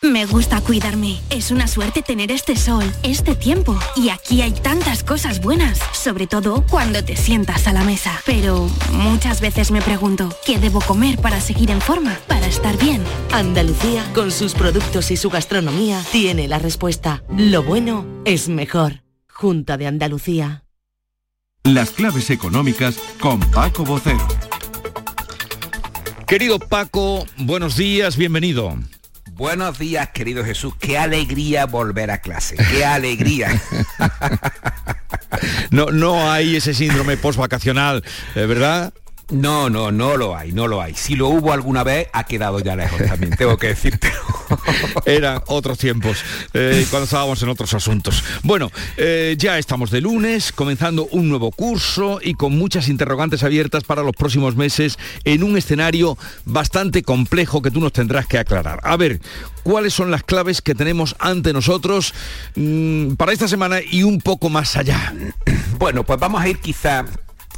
Me gusta cuidarme. Es una suerte tener este sol, este tiempo. Y aquí hay tantas cosas buenas, sobre todo cuando te sientas a la mesa. Pero muchas veces me pregunto, ¿qué debo comer para seguir en forma, para estar bien? Andalucía, con sus productos y su gastronomía, tiene la respuesta. Lo bueno es mejor. Junta de Andalucía. Las claves económicas con Paco Vocero. Querido Paco, buenos días, bienvenido. Buenos días, querido Jesús. Qué alegría volver a clase. Qué alegría. no, no hay ese síndrome post-vacacional, eh, ¿verdad? No, no, no lo hay, no lo hay. Si lo hubo alguna vez, ha quedado ya lejos también, tengo que decirte. Eran otros tiempos, eh, cuando estábamos en otros asuntos. Bueno, eh, ya estamos de lunes, comenzando un nuevo curso y con muchas interrogantes abiertas para los próximos meses en un escenario bastante complejo que tú nos tendrás que aclarar. A ver, ¿cuáles son las claves que tenemos ante nosotros mm, para esta semana y un poco más allá? Bueno, pues vamos a ir quizá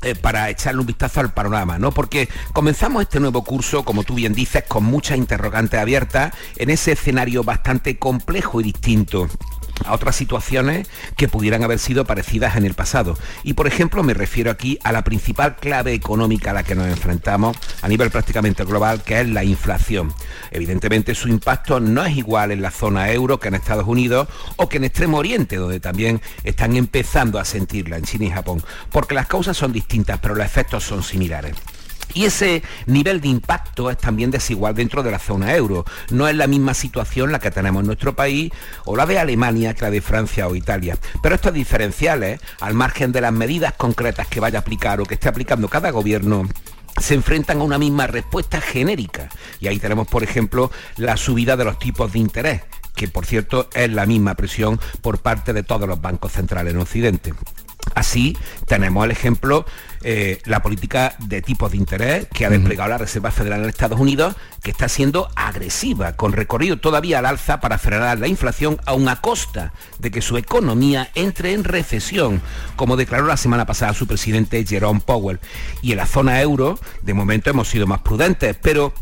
eh, para echarle un vistazo al panorama, ¿no? Porque comenzamos este nuevo curso, como tú bien dices, con muchas interrogantes abiertas en ese escenario bastante complejo y distinto a otras situaciones que pudieran haber sido parecidas en el pasado. Y por ejemplo me refiero aquí a la principal clave económica a la que nos enfrentamos a nivel prácticamente global, que es la inflación. Evidentemente su impacto no es igual en la zona euro que en Estados Unidos o que en Extremo Oriente, donde también están empezando a sentirla en China y Japón, porque las causas son distintas, pero los efectos son similares. Y ese nivel de impacto es también desigual dentro de la zona euro. No es la misma situación la que tenemos en nuestro país o la de Alemania que la de Francia o Italia. Pero estos diferenciales, al margen de las medidas concretas que vaya a aplicar o que esté aplicando cada gobierno, se enfrentan a una misma respuesta genérica. Y ahí tenemos, por ejemplo, la subida de los tipos de interés, que por cierto es la misma presión por parte de todos los bancos centrales en Occidente. Así tenemos el ejemplo, eh, la política de tipos de interés que ha desplegado la Reserva Federal en Estados Unidos, que está siendo agresiva, con recorrido todavía al alza para frenar la inflación, aun a costa de que su economía entre en recesión, como declaró la semana pasada su presidente Jerome Powell. Y en la zona euro, de momento hemos sido más prudentes, pero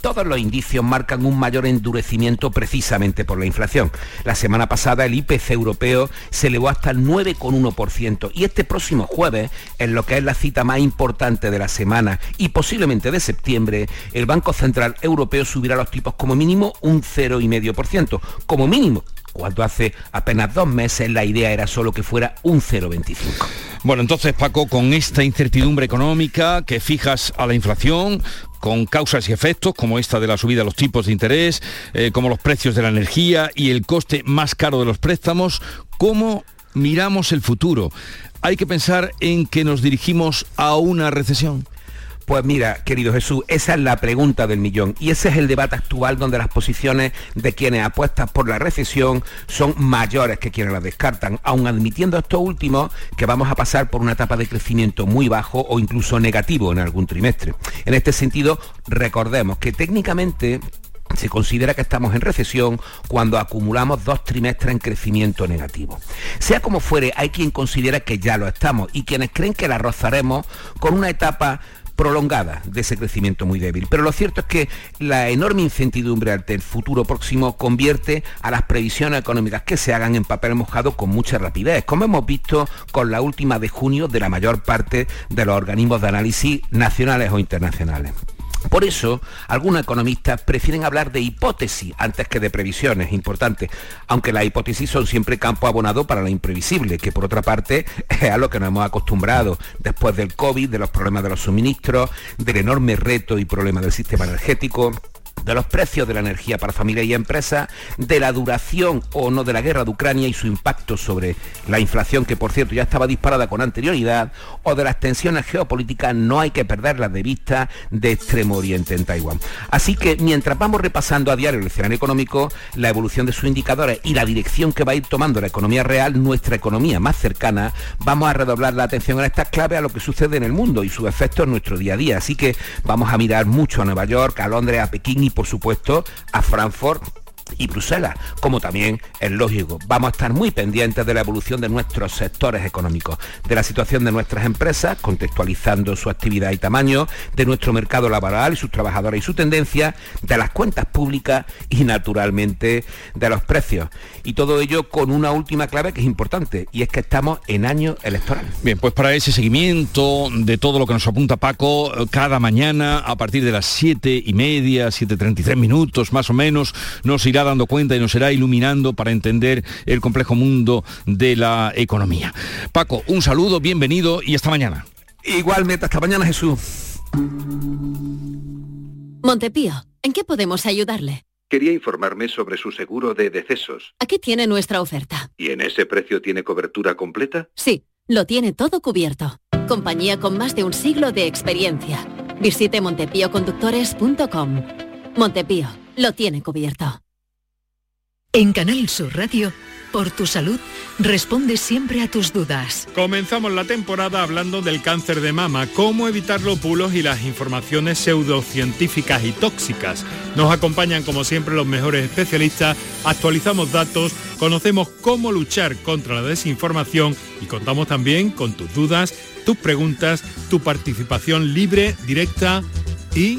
todos los indicios marcan un mayor endurecimiento precisamente por la inflación. La semana pasada el IPC europeo se elevó hasta el 9,1% y este próximo jueves, en lo que es la cita más importante de la semana y posiblemente de septiembre, el Banco Central Europeo subirá los tipos como mínimo un 0,5%, como mínimo cuando hace apenas dos meses la idea era solo que fuera un 0,25. Bueno, entonces Paco, con esta incertidumbre económica que fijas a la inflación, con causas y efectos como esta de la subida de los tipos de interés, eh, como los precios de la energía y el coste más caro de los préstamos, ¿cómo miramos el futuro? ¿Hay que pensar en que nos dirigimos a una recesión? Pues mira, querido Jesús, esa es la pregunta del millón y ese es el debate actual donde las posiciones de quienes apuestan por la recesión son mayores que quienes la descartan, aun admitiendo esto último que vamos a pasar por una etapa de crecimiento muy bajo o incluso negativo en algún trimestre. En este sentido, recordemos que técnicamente se considera que estamos en recesión cuando acumulamos dos trimestres en crecimiento negativo. Sea como fuere, hay quien considera que ya lo estamos y quienes creen que la rozaremos con una etapa prolongada de ese crecimiento muy débil. Pero lo cierto es que la enorme incertidumbre ante el futuro próximo convierte a las previsiones económicas que se hagan en papel mojado con mucha rapidez, como hemos visto con la última de junio de la mayor parte de los organismos de análisis nacionales o internacionales. Por eso, algunos economistas prefieren hablar de hipótesis antes que de previsiones, importante, aunque las hipótesis son siempre campo abonado para lo imprevisible, que por otra parte es a lo que nos hemos acostumbrado. Después del COVID, de los problemas de los suministros, del enorme reto y problema del sistema energético, de los precios de la energía para familias y empresas, de la duración o no de la guerra de Ucrania y su impacto sobre la inflación, que por cierto ya estaba disparada con anterioridad, o de las tensiones geopolíticas, no hay que perderlas de vista de Extremo Oriente en Taiwán. Así que mientras vamos repasando a diario el escenario económico, la evolución de sus indicadores y la dirección que va a ir tomando la economía real, nuestra economía más cercana, vamos a redoblar la atención en estas claves a lo que sucede en el mundo y sus efectos en nuestro día a día. Así que vamos a mirar mucho a Nueva York, a Londres, a Pekín y por supuesto a Frankfurt y Bruselas, como también es lógico. Vamos a estar muy pendientes de la evolución de nuestros sectores económicos, de la situación de nuestras empresas, contextualizando su actividad y tamaño, de nuestro mercado laboral y sus trabajadores y su tendencia, de las cuentas públicas y naturalmente de los precios. Y todo ello con una última clave que es importante, y es que estamos en año electoral. Bien, pues para ese seguimiento de todo lo que nos apunta Paco, cada mañana a partir de las siete y media, 7.33 minutos más o menos, nos irá dando cuenta y nos irá iluminando para entender el complejo mundo de la economía. Paco, un saludo, bienvenido y hasta mañana. Igualmente, hasta mañana Jesús. Montepío, ¿en qué podemos ayudarle? Quería informarme sobre su seguro de decesos. Aquí tiene nuestra oferta. ¿Y en ese precio tiene cobertura completa? Sí lo tiene todo cubierto. Compañía con más de un siglo de experiencia. Visite montepíoconductores.com. Montepío, lo tiene cubierto. En Canal Sur Radio, por tu salud, responde siempre a tus dudas. Comenzamos la temporada hablando del cáncer de mama, cómo evitar los bulos y las informaciones pseudocientíficas y tóxicas. Nos acompañan como siempre los mejores especialistas, actualizamos datos, conocemos cómo luchar contra la desinformación y contamos también con tus dudas, tus preguntas, tu participación libre, directa y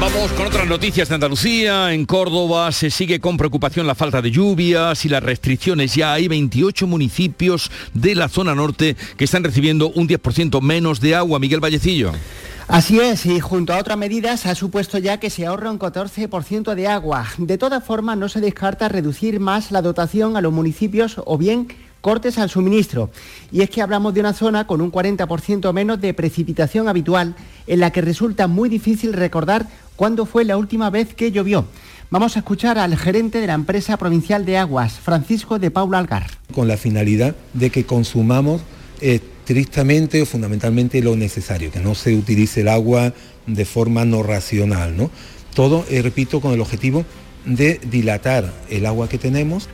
Vamos con otras noticias de Andalucía. En Córdoba se sigue con preocupación la falta de lluvias y las restricciones. Ya hay 28 municipios de la zona norte que están recibiendo un 10% menos de agua. Miguel Vallecillo. Así es, y junto a otras medidas ha supuesto ya que se ahorra un 14% de agua. De todas formas, no se descarta reducir más la dotación a los municipios o bien cortes al suministro. Y es que hablamos de una zona con un 40% menos de precipitación habitual, en la que resulta muy difícil recordar cuándo fue la última vez que llovió. Vamos a escuchar al gerente de la empresa provincial de aguas, Francisco de Paula Algar. Con la finalidad de que consumamos estrictamente o fundamentalmente lo necesario, que no se utilice el agua de forma no racional. ¿no? Todo, eh, repito, con el objetivo de dilatar el agua que tenemos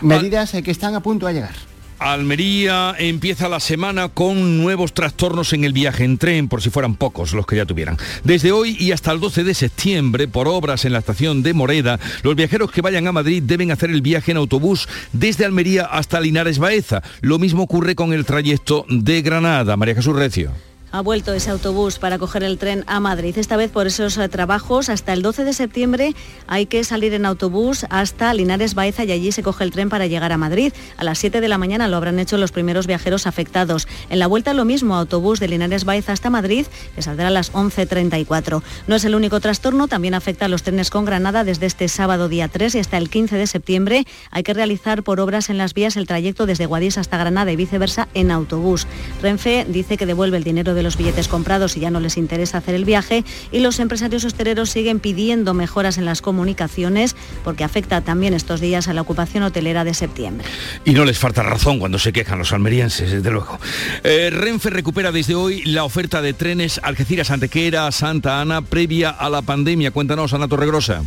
Medidas eh, que están a punto de llegar. Almería empieza la semana con nuevos trastornos en el viaje en tren, por si fueran pocos los que ya tuvieran. Desde hoy y hasta el 12 de septiembre, por obras en la estación de Moreda, los viajeros que vayan a Madrid deben hacer el viaje en autobús desde Almería hasta Linares Baeza. Lo mismo ocurre con el trayecto de Granada. María Jesús Recio ha vuelto ese autobús para coger el tren a Madrid. Esta vez por esos eh, trabajos, hasta el 12 de septiembre hay que salir en autobús hasta Linares Baeza y allí se coge el tren para llegar a Madrid. A las 7 de la mañana lo habrán hecho los primeros viajeros afectados. En la vuelta lo mismo, autobús de Linares Baeza hasta Madrid, que saldrá a las 11.34. No es el único trastorno, también afecta a los trenes con Granada desde este sábado día 3 y hasta el 15 de septiembre. Hay que realizar por obras en las vías el trayecto desde Guadix hasta Granada y viceversa en autobús. Renfe dice que devuelve el dinero de los billetes comprados y ya no les interesa hacer el viaje y los empresarios hosteleros siguen pidiendo mejoras en las comunicaciones porque afecta también estos días a la ocupación hotelera de septiembre. Y no les falta razón cuando se quejan los almerienses, desde luego. Eh, Renfe recupera desde hoy la oferta de trenes Algeciras-Antequera, Santa Ana, previa a la pandemia. Cuéntanos, Ana Torregrosa.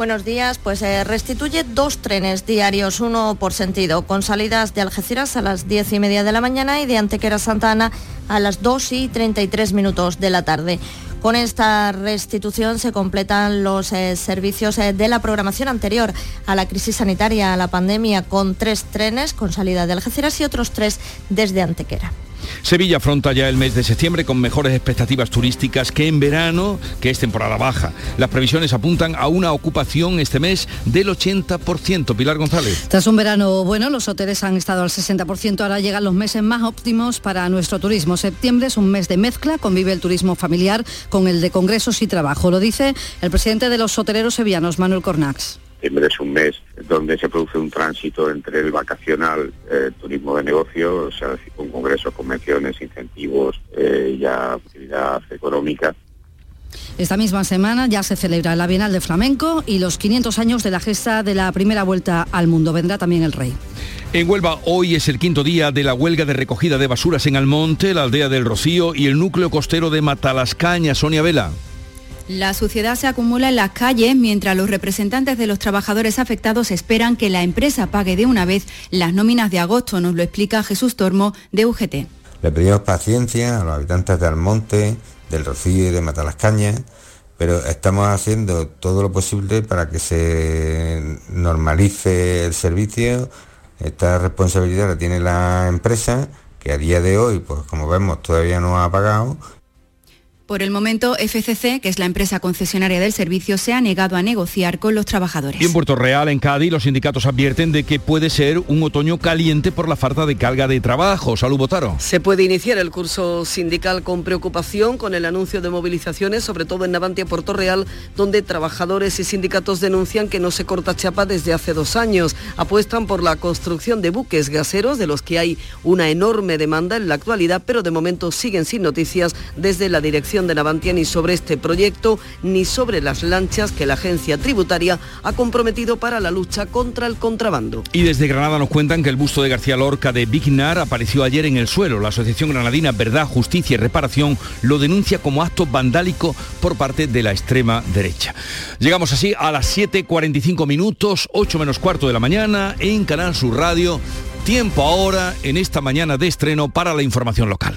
Buenos días, pues eh, restituye dos trenes diarios, uno por sentido, con salidas de Algeciras a las 10 y media de la mañana y de Antequera Santa Ana a las 2 y 33 minutos de la tarde. Con esta restitución se completan los eh, servicios eh, de la programación anterior a la crisis sanitaria, a la pandemia, con tres trenes con salida de Algeciras y otros tres desde Antequera. Sevilla afronta ya el mes de septiembre con mejores expectativas turísticas que en verano, que es temporada baja. Las previsiones apuntan a una ocupación este mes del 80%. Pilar González. Tras un verano bueno, los hoteles han estado al 60%, ahora llegan los meses más óptimos para nuestro turismo. Septiembre es un mes de mezcla, convive el turismo familiar con el de congresos y trabajo. Lo dice el presidente de los hoteleros sevillanos, Manuel Cornax septiembre es un mes donde se produce un tránsito entre el vacacional, eh, turismo de negocio, o sea, con congresos, convenciones, incentivos, eh, ya actividad económica. Esta misma semana ya se celebra la Bienal de Flamenco y los 500 años de la gesta de la primera vuelta al mundo. Vendrá también el rey. En Huelva hoy es el quinto día de la huelga de recogida de basuras en Almonte, la aldea del Rocío y el núcleo costero de Matalascaña. Sonia Vela. La suciedad se acumula en las calles mientras los representantes de los trabajadores afectados esperan que la empresa pague de una vez las nóminas de agosto, nos lo explica Jesús Tormo de UGT. Le pedimos paciencia a los habitantes de Almonte, del Rocío y de Matalascañas, pero estamos haciendo todo lo posible para que se normalice el servicio. Esta responsabilidad la tiene la empresa, que a día de hoy, pues como vemos, todavía no ha pagado Por el momento, FCC, que es la empresa concesionaria del servicio, se ha negado a negociar con los trabajadores. Y en Puerto Real, en Cádiz, los sindicatos advierten de que puede ser un otoño caliente por la falta de carga de trabajo. Salud, Botaro. Se puede iniciar el curso sindical con preocupación con el anuncio de movilizaciones, sobre todo en Navantia, Puerto Real, donde trabajadores y sindicatos denuncian que no se corta chapa desde hace dos años. Apuestan por la construcción de buques gaseros, de los que hay una enorme demanda en la actualidad, pero de momento siguen sin noticias desde la dirección de Navantia ni sobre este proyecto ni sobre las lanchas que la agencia tributaria ha comprometido para la lucha contra el contrabando. Y desde Granada nos cuentan que el busto de García Lorca de Vignar apareció ayer en el suelo. La Asociación Granadina Verdad, Justicia y Reparación lo denuncia como acto vandálico por parte de la extrema derecha. Llegamos así a las 7.45 minutos, 8 menos cuarto de la mañana, en Canal Sur Radio. Tiempo ahora en esta mañana de estreno para la información local.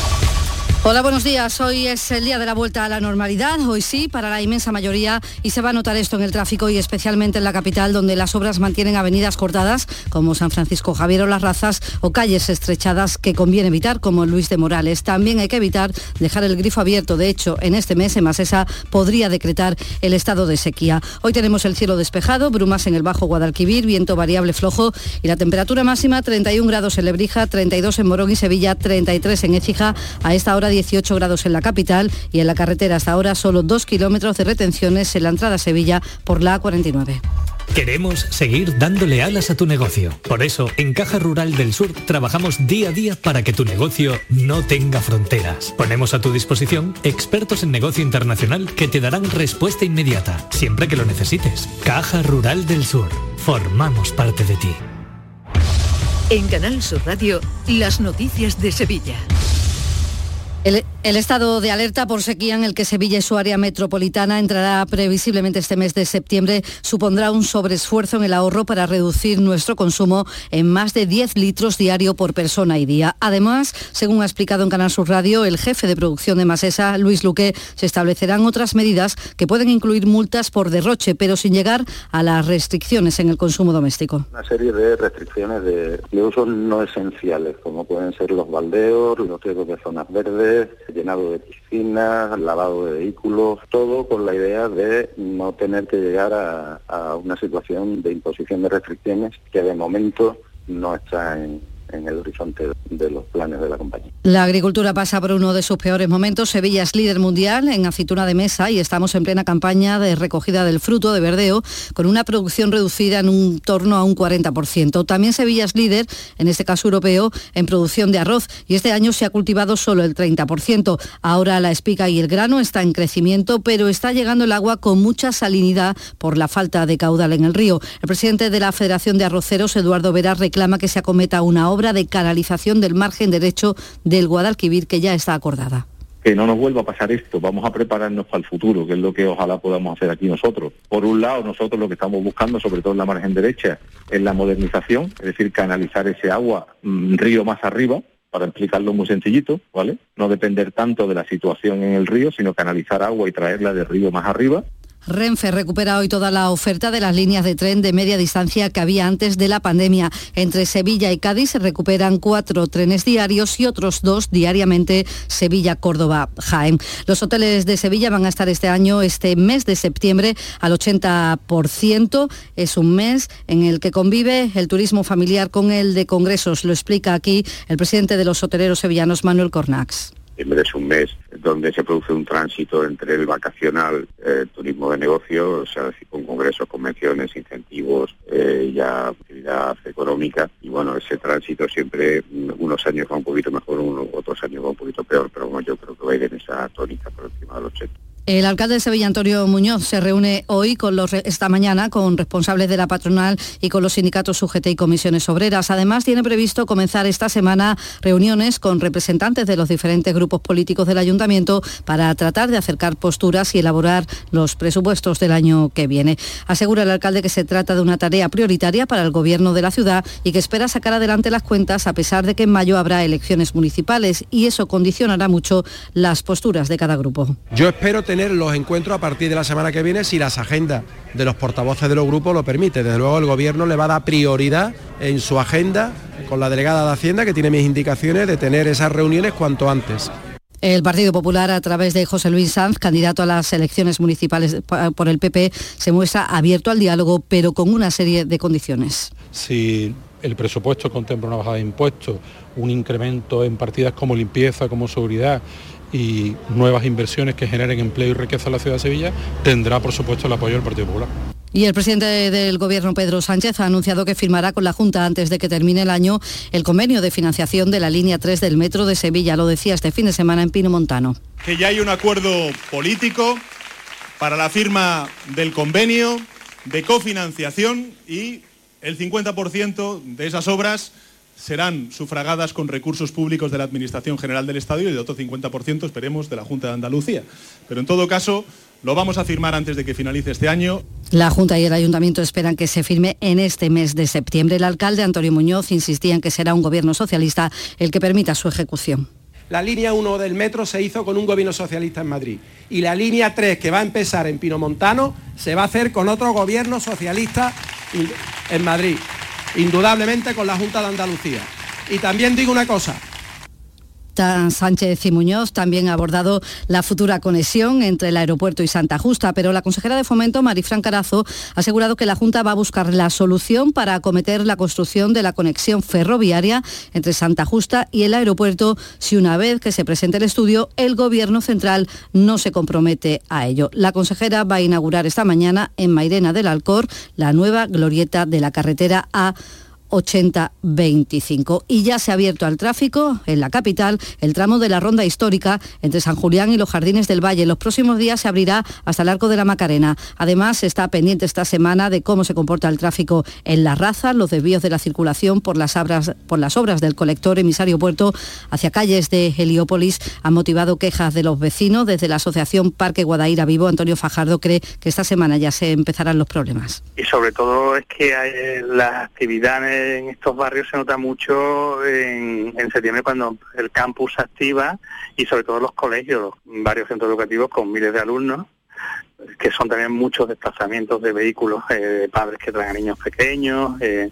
Hola, buenos días. Hoy es el día de la vuelta a la normalidad, hoy sí, para la inmensa mayoría, y se va a notar esto en el tráfico y especialmente en la capital, donde las obras mantienen avenidas cortadas, como San Francisco Javier o Las Razas, o calles estrechadas que conviene evitar, como Luis de Morales. También hay que evitar dejar el grifo abierto. De hecho, en este mes, esa podría decretar el estado de sequía. Hoy tenemos el cielo despejado, brumas en el Bajo Guadalquivir, viento variable flojo y la temperatura máxima 31 grados en Lebrija, 32 en Morón y Sevilla, 33 en Écija. A esta hora 18 grados en la capital y en la carretera hasta ahora solo 2 kilómetros de retenciones en la entrada a Sevilla por la A49. Queremos seguir dándole alas a tu negocio. Por eso, en Caja Rural del Sur trabajamos día a día para que tu negocio no tenga fronteras. Ponemos a tu disposición expertos en negocio internacional que te darán respuesta inmediata, siempre que lo necesites. Caja Rural del Sur. Formamos parte de ti. En Canal Sur Radio, las noticias de Sevilla. El, estado de alerta por sequía en el que Sevilla y su área metropolitana entrará previsiblemente este mes de septiembre supondrá un sobreesfuerzo en el ahorro para reducir nuestro consumo en más de 10 litros diario por persona y día. Además, según ha explicado en Canal Sur Radio el jefe de producción de Masesa, Luis Luque, se establecerán otras medidas que pueden incluir multas por derroche, pero sin llegar a las restricciones en el consumo doméstico. Una serie de restricciones de, de usos no esenciales, como pueden ser los baldeos, los riesgos de zonas verdes, llenado de piscinas, lavado de vehículos, todo con la idea de no tener que llegar a, una situación de imposición de restricciones que de momento no está en, en el horizonte de los planes de la compañía. La agricultura pasa por uno de sus peores momentos. Sevilla es líder mundial en aceituna de mesa y estamos en plena campaña de recogida del fruto de verdeo con una producción reducida en un torno a un 40%. También Sevilla es líder, en este caso europeo, en producción de arroz y este año se ha cultivado solo el 30%. Ahora la espiga y el grano está en crecimiento, pero está llegando el agua con mucha salinidad por la falta de caudal en el río. El presidente de la Federación de Arroceros, Eduardo Vera, reclama que se acometa una obra de canalización del margen derecho del Guadalquivir que ya está acordada que no nos vuelva a pasar esto, vamos a prepararnos para el futuro, que es lo que ojalá podamos hacer aquí nosotros. Por un lado, nosotros lo que estamos buscando, sobre todo en la margen derecha, es la modernización, es decir, canalizar ese agua un río más arriba, para explicarlo muy sencillito, ¿vale? No depender tanto de la situación en el río, sino canalizar agua y traerla del río más arriba. Renfe recupera hoy toda la oferta de las líneas de tren de media distancia que había antes de la pandemia. Entre Sevilla y Cádiz se recuperan cuatro trenes diarios y otros dos diariamente Sevilla, Córdoba, Jaén. Los hoteles de Sevilla van a estar este año, este mes de septiembre, al 80%. Es un mes en el que convive el turismo familiar con el de congresos. Lo explica aquí el presidente de los hoteleros sevillanos, Manuel Cornax septiembre es un mes donde se produce un tránsito entre el vacacional, eh, turismo de negocio, o sea, con congresos, convenciones, incentivos, eh, ya actividad económica. Y bueno, ese tránsito siempre, mm, unos años va un poquito mejor, unos, otros años va un poquito peor, pero bueno, yo creo que va a ir en esa tónica por encima del 80. El alcalde de Sevilla, Antonio Muñoz, se reúne hoy con los esta mañana con responsables de la patronal y con los sindicatos UGT y comisiones obreras. Además, tiene previsto comenzar esta semana reuniones con representantes de los diferentes grupos políticos del ayuntamiento para tratar de acercar posturas y elaborar los presupuestos del año que viene. Asegura el alcalde que se trata de una tarea prioritaria para el gobierno de la ciudad y que espera sacar adelante las cuentas a pesar de que en mayo habrá elecciones municipales y eso condicionará mucho las posturas de cada grupo. Yo espero tener los encuentros a partir de la semana que viene si las agendas de los portavoces de los grupos lo permiten. Desde luego el Gobierno le va a dar prioridad en su agenda con la delegada de Hacienda, que tiene mis indicaciones de tener esas reuniones cuanto antes. El Partido Popular, a través de José Luis Sanz, candidato a las elecciones municipales por el PP, se muestra abierto al diálogo, pero con una serie de condiciones. Si el presupuesto contempla una bajada de impuestos, un incremento en partidas como limpieza, como seguridad y nuevas inversiones que generen empleo y riqueza en la ciudad de Sevilla, tendrá por supuesto el apoyo del Partido Popular. Y el presidente del Gobierno, Pedro Sánchez, ha anunciado que firmará con la Junta antes de que termine el año el convenio de financiación de la línea 3 del Metro de Sevilla. Lo decía este fin de semana en Pino Montano. Que ya hay un acuerdo político para la firma del convenio de cofinanciación y el 50% de esas obras serán sufragadas con recursos públicos de la Administración General del Estado y de otro 50% esperemos de la Junta de Andalucía. Pero en todo caso, lo vamos a firmar antes de que finalice este año. La Junta y el Ayuntamiento esperan que se firme en este mes de septiembre. El alcalde Antonio Muñoz insistía en que será un gobierno socialista el que permita su ejecución. La línea 1 del metro se hizo con un gobierno socialista en Madrid y la línea 3 que va a empezar en Pinomontano se va a hacer con otro gobierno socialista en Madrid, indudablemente con la Junta de Andalucía. Y también digo una cosa, Sánchez y Muñoz también ha abordado la futura conexión entre el aeropuerto y Santa Justa, pero la consejera de Fomento, Marifran Carazo, ha asegurado que la Junta va a buscar la solución para acometer la construcción de la conexión ferroviaria entre Santa Justa y el aeropuerto si una vez que se presente el estudio el Gobierno central no se compromete a ello. La consejera va a inaugurar esta mañana en Mairena del Alcor la nueva glorieta de la carretera A 8025. Y ya se ha abierto al tráfico en la capital el tramo de la ronda histórica entre San Julián y los Jardines del Valle. Los próximos días se abrirá hasta el Arco de la Macarena. Además, está pendiente esta semana de cómo se comporta el tráfico en la raza, los desvíos de la circulación por las, obras, del colector emisario puerto hacia calles de Heliópolis. Han motivado quejas de los vecinos. Desde la Asociación Parque Guadaira Vivo, Antonio Fajardo cree que esta semana ya se empezarán los problemas. Y sobre todo es que las actividades en estos barrios se nota mucho en, septiembre cuando el campus se activa y sobre todo los colegios, varios centros educativos con miles de alumnos que son también muchos desplazamientos de vehículos eh, de padres que traen a niños pequeños. Eh,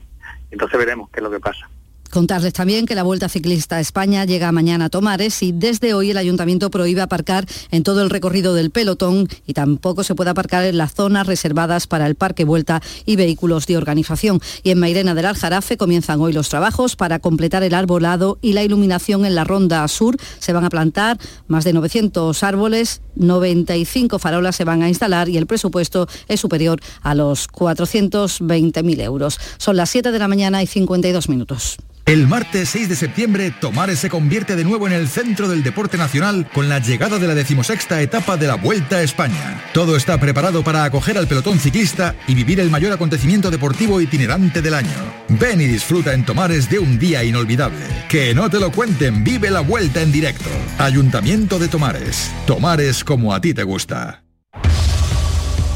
entonces veremos qué es lo que pasa. Contarles también que la Vuelta Ciclista a España llega mañana a Tomares y desde hoy el ayuntamiento prohíbe aparcar en todo el recorrido del pelotón y tampoco se puede aparcar en las zonas reservadas para el Parque Vuelta y vehículos de organización. Y en Mairena del Aljarafe comienzan hoy los trabajos para completar el arbolado y la iluminación en la ronda sur. Se van a plantar más de 900 árboles, 95 farolas se van a instalar y el presupuesto es superior a los 420.000 euros. Son las 7 de la mañana y 52 minutos. El martes 6 de septiembre, Tomares se convierte de nuevo en el centro del deporte nacional con la llegada de la decimosexta etapa de la Vuelta a España. Todo está preparado para acoger al pelotón ciclista y vivir el mayor acontecimiento deportivo itinerante del año. Ven y disfruta en Tomares de un día inolvidable. Que no te lo cuenten, vive la vuelta en directo. Ayuntamiento de Tomares. Tomares como a ti te gusta.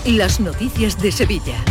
Las noticias de Sevilla.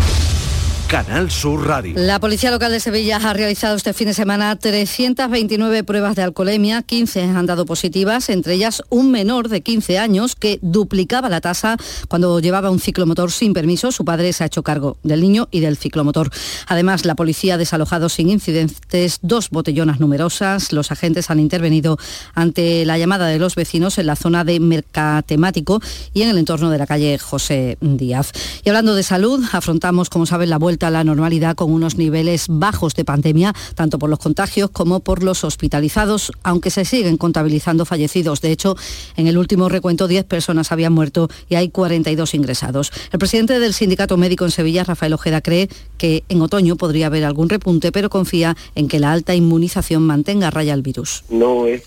Canal Sur Radio. La Policía Local de Sevilla ha realizado este fin de semana 329 pruebas de alcoholemia, 15 han dado positivas, entre ellas un menor de 15 años que duplicaba la tasa cuando llevaba un ciclomotor sin permiso. Su padre se ha hecho cargo del niño y del ciclomotor. Además, la policía ha desalojado sin incidentes dos botellonas numerosas. Los agentes han intervenido ante la llamada de los vecinos en la zona de Mercatemático y en el entorno de la calle José Díaz. Y hablando de salud, afrontamos, como saben, la vuelta la normalidad con unos niveles bajos de pandemia, tanto por los contagios como por los hospitalizados, aunque se siguen contabilizando fallecidos. De hecho, en el último recuento 10 personas habían muerto y hay 42 ingresados. El presidente del Sindicato Médico en Sevilla, Rafael Ojeda, cree que en otoño podría haber algún repunte, pero confía en que la alta inmunización mantenga a raya el virus. No es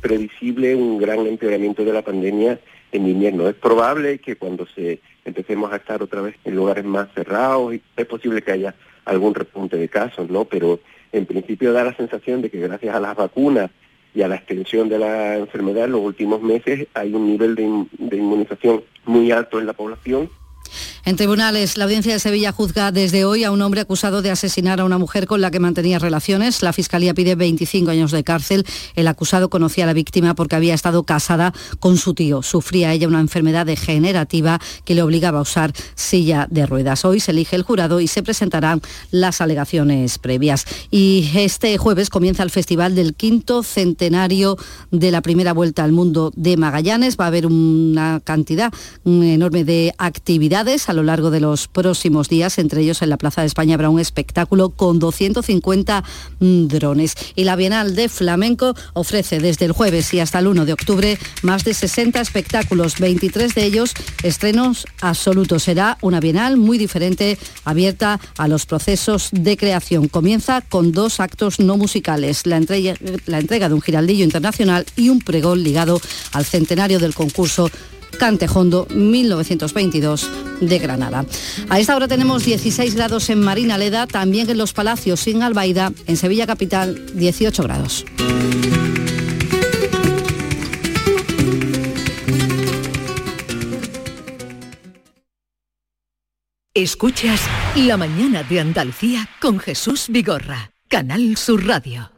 previsible un gran empeoramiento de la pandemia en invierno. Es probable que cuando se empecemos a estar otra vez en lugares más cerrados, es posible que haya algún repunte de casos, ¿no? Pero en principio da la sensación de que gracias a las vacunas y a la extensión de la enfermedad en los últimos meses hay un nivel de, de inmunización muy alto en la población En tribunales, la audiencia de Sevilla juzga desde hoy a un hombre acusado de asesinar a una mujer con la que mantenía relaciones. La Fiscalía pide 25 años de cárcel. El acusado conocía a la víctima porque había estado casada con su tío. Sufría ella una enfermedad degenerativa que le obligaba a usar silla de ruedas. Hoy se elige el jurado y se presentarán las alegaciones previas. Y este jueves comienza el festival del quinto centenario de la primera vuelta al mundo de Magallanes. Va a haber una cantidad enorme de actividades lo largo de los próximos días. Entre ellos en la Plaza de España habrá un espectáculo con 250 mm, drones. Y la Bienal de Flamenco ofrece desde el jueves y hasta el 1 de octubre más de 60 espectáculos, 23 de ellos estrenos absolutos. Será una Bienal muy diferente, abierta a los procesos de creación. Comienza con dos actos no musicales, la entrega, la entrega de un giraldillo internacional y un pregón ligado al centenario del concurso Cantejondo 1922 de Granada. A esta hora tenemos 16 grados en Marinaleda, también en Los Palacios sin Albaida, en Sevilla Capital 18 grados. Escuchas La mañana de Andalucía con Jesús Vigorra, Canal Sur Radio.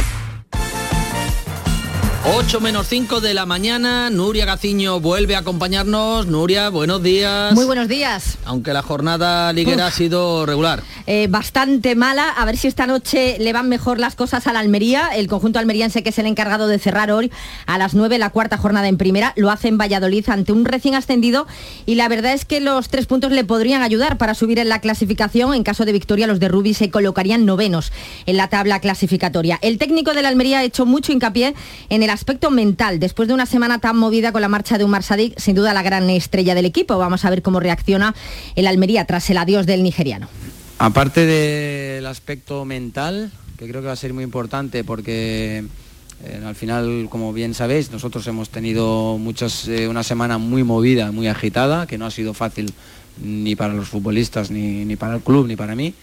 8 menos 5 de la mañana, Nuria Gaciño vuelve a acompañarnos. Nuria, buenos días. Muy buenos días. Aunque la jornada liguera ha sido regular. Eh, bastante mala, a ver si esta noche le van mejor las cosas a la Almería. El conjunto almeriense que es el encargado de cerrar hoy a las 9 la cuarta jornada en primera, lo hace en Valladolid ante un recién ascendido y la verdad es que los tres puntos le podrían ayudar para subir en la clasificación. En caso de victoria los de Rubí se colocarían novenos en la tabla clasificatoria. El técnico de la Almería ha hecho mucho hincapié en el aspecto mental. Después de una semana tan movida con la marcha de Umar Sadik, sin duda la gran estrella del equipo. Vamos a ver cómo reacciona el Almería tras el adiós del nigeriano. Aparte del aspecto mental, que creo que va a ser muy importante porque eh, al final, como bien sabéis, nosotros hemos tenido muchas, eh, una semana muy movida, muy agitada, que no ha sido fácil ni para los futbolistas, ni, para el club, ni para mí.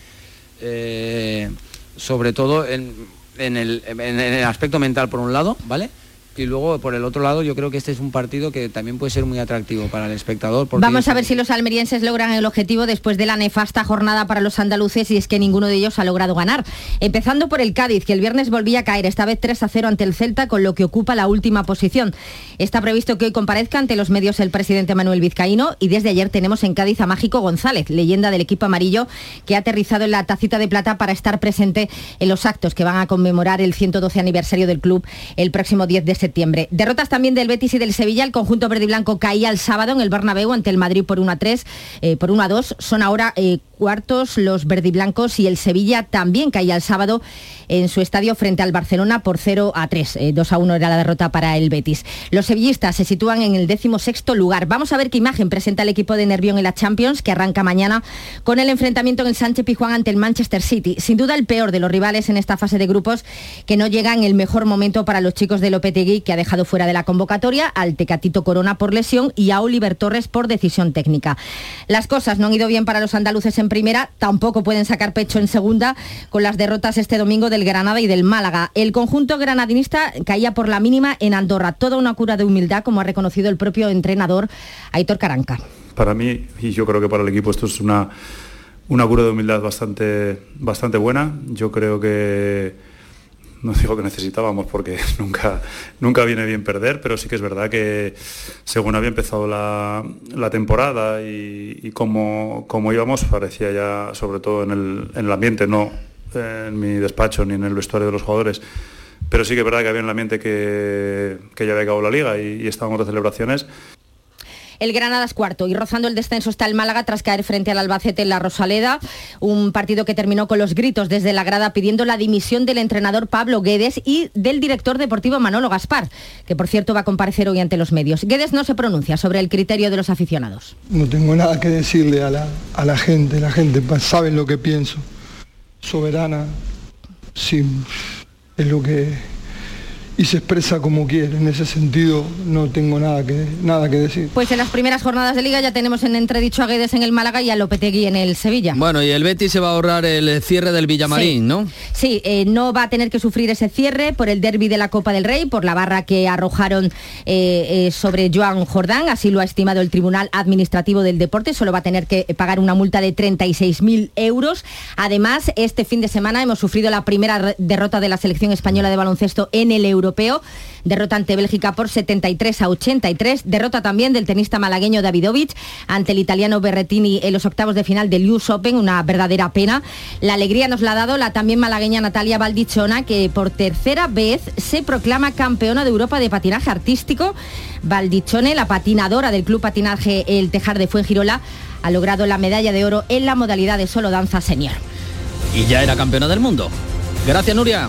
Eh, sobre todo en, el, en el aspecto mental por un lado, ¿vale? Y luego, por el otro lado, yo creo que este es un partido que también puede ser muy atractivo para el espectador. Vamos a ver si los almerienses logran el objetivo después de la nefasta jornada para los andaluces y es que ninguno de ellos ha logrado ganar. Empezando por el Cádiz, que el viernes volvía a caer, esta vez 3 a 0 ante el Celta, con lo que ocupa la última posición. Está previsto que hoy comparezca ante los medios el presidente Manuel Vizcaíno y desde ayer tenemos en Cádiz a Mágico González, leyenda del equipo amarillo, que ha aterrizado en la tacita de plata para estar presente en los actos que van a conmemorar el 112 aniversario del club el próximo 10 de septiembre Derrotas también del Betis y del Sevilla. El conjunto verde y blanco caía el sábado en el Bernabéu ante el Madrid por 1 a 3, eh, por 1 a 2. Son ahora eh, cuartos los verdiblancos y el Sevilla también caía el sábado en su estadio frente al Barcelona por 0 a 3. 2 eh, a 1 era la derrota para el Betis. Los sevillistas se sitúan en el décimo sexto lugar. Vamos a ver qué imagen presenta el equipo de Nervión en la Champions, que arranca mañana con el enfrentamiento en el Sánchez Pijuán ante el Manchester City. Sin duda el peor de los rivales en esta fase de grupos, que no llega en el mejor momento para los chicos de Lopetegui, que ha dejado fuera de la convocatoria al Tecatito Corona por lesión y a Oliver Torres por decisión técnica. Las cosas no han ido bien para los andaluces en primera, tampoco pueden sacar pecho en segunda con las derrotas este domingo Granada y del Málaga. El conjunto granadinista caía por la mínima en Andorra, toda una cura de humildad, como ha reconocido el propio entrenador Aitor Caranca. Para mí, y yo creo que para el equipo esto es una, una cura de humildad bastante, bastante buena. Yo creo que no digo que necesitábamos porque nunca, nunca viene bien perder, pero sí que es verdad que según había empezado la, temporada y, como, íbamos, parecía ya, sobre todo en el, ambiente, no en mi despacho ni en el vestuario de los jugadores, pero sí que es verdad que había en el ambiente que, ya había acabado la liga y, y estábamos de celebraciones el Granada es cuarto y rozando el descenso está el Málaga tras caer frente al Albacete en la Rosaleda, un partido que terminó con los gritos desde la grada pidiendo la dimisión del entrenador Pablo Guedes y del director deportivo Manolo Gaspar, que por cierto va a comparecer hoy ante los medios. Guedes no se pronuncia sobre el criterio de los aficionados. No tengo nada que decirle a la, gente, la gente sabe lo que pienso. Soberana, sí, es lo que y se expresa como quiere. En ese sentido no tengo nada que, nada que decir. Pues en las primeras jornadas de liga ya tenemos en entredicho a Guedes en el Málaga y a Lopetegui en el Sevilla. Bueno, y el Betis se va a ahorrar el cierre del Villamarín, ¿no? Sí, eh, no va a tener que sufrir ese cierre por el derby de la Copa del Rey, por la barra que arrojaron eh, eh, sobre Joan Jordán, así lo ha estimado el Tribunal Administrativo del Deporte, solo va a tener que pagar una multa de 36.000 euros. Además, este fin de semana hemos sufrido la primera derrota de la selección española de baloncesto en el europeo, derrota ante Bélgica por 73 a 83, derrota también del tenista malagueño Davidovich ante el italiano Berretini en los octavos de final del US Open, una verdadera pena. La alegría nos la ha dado la también malagueña Natalia Valdichona, que por tercera vez se proclama campeona de Europa de patinaje artístico. Valdichone, la patinadora del Club Patinaje El Tejar de Fuengirola, ha logrado la medalla de oro en la modalidad de solo danza senior. Y ya era campeona del mundo. Gracias, Nuria.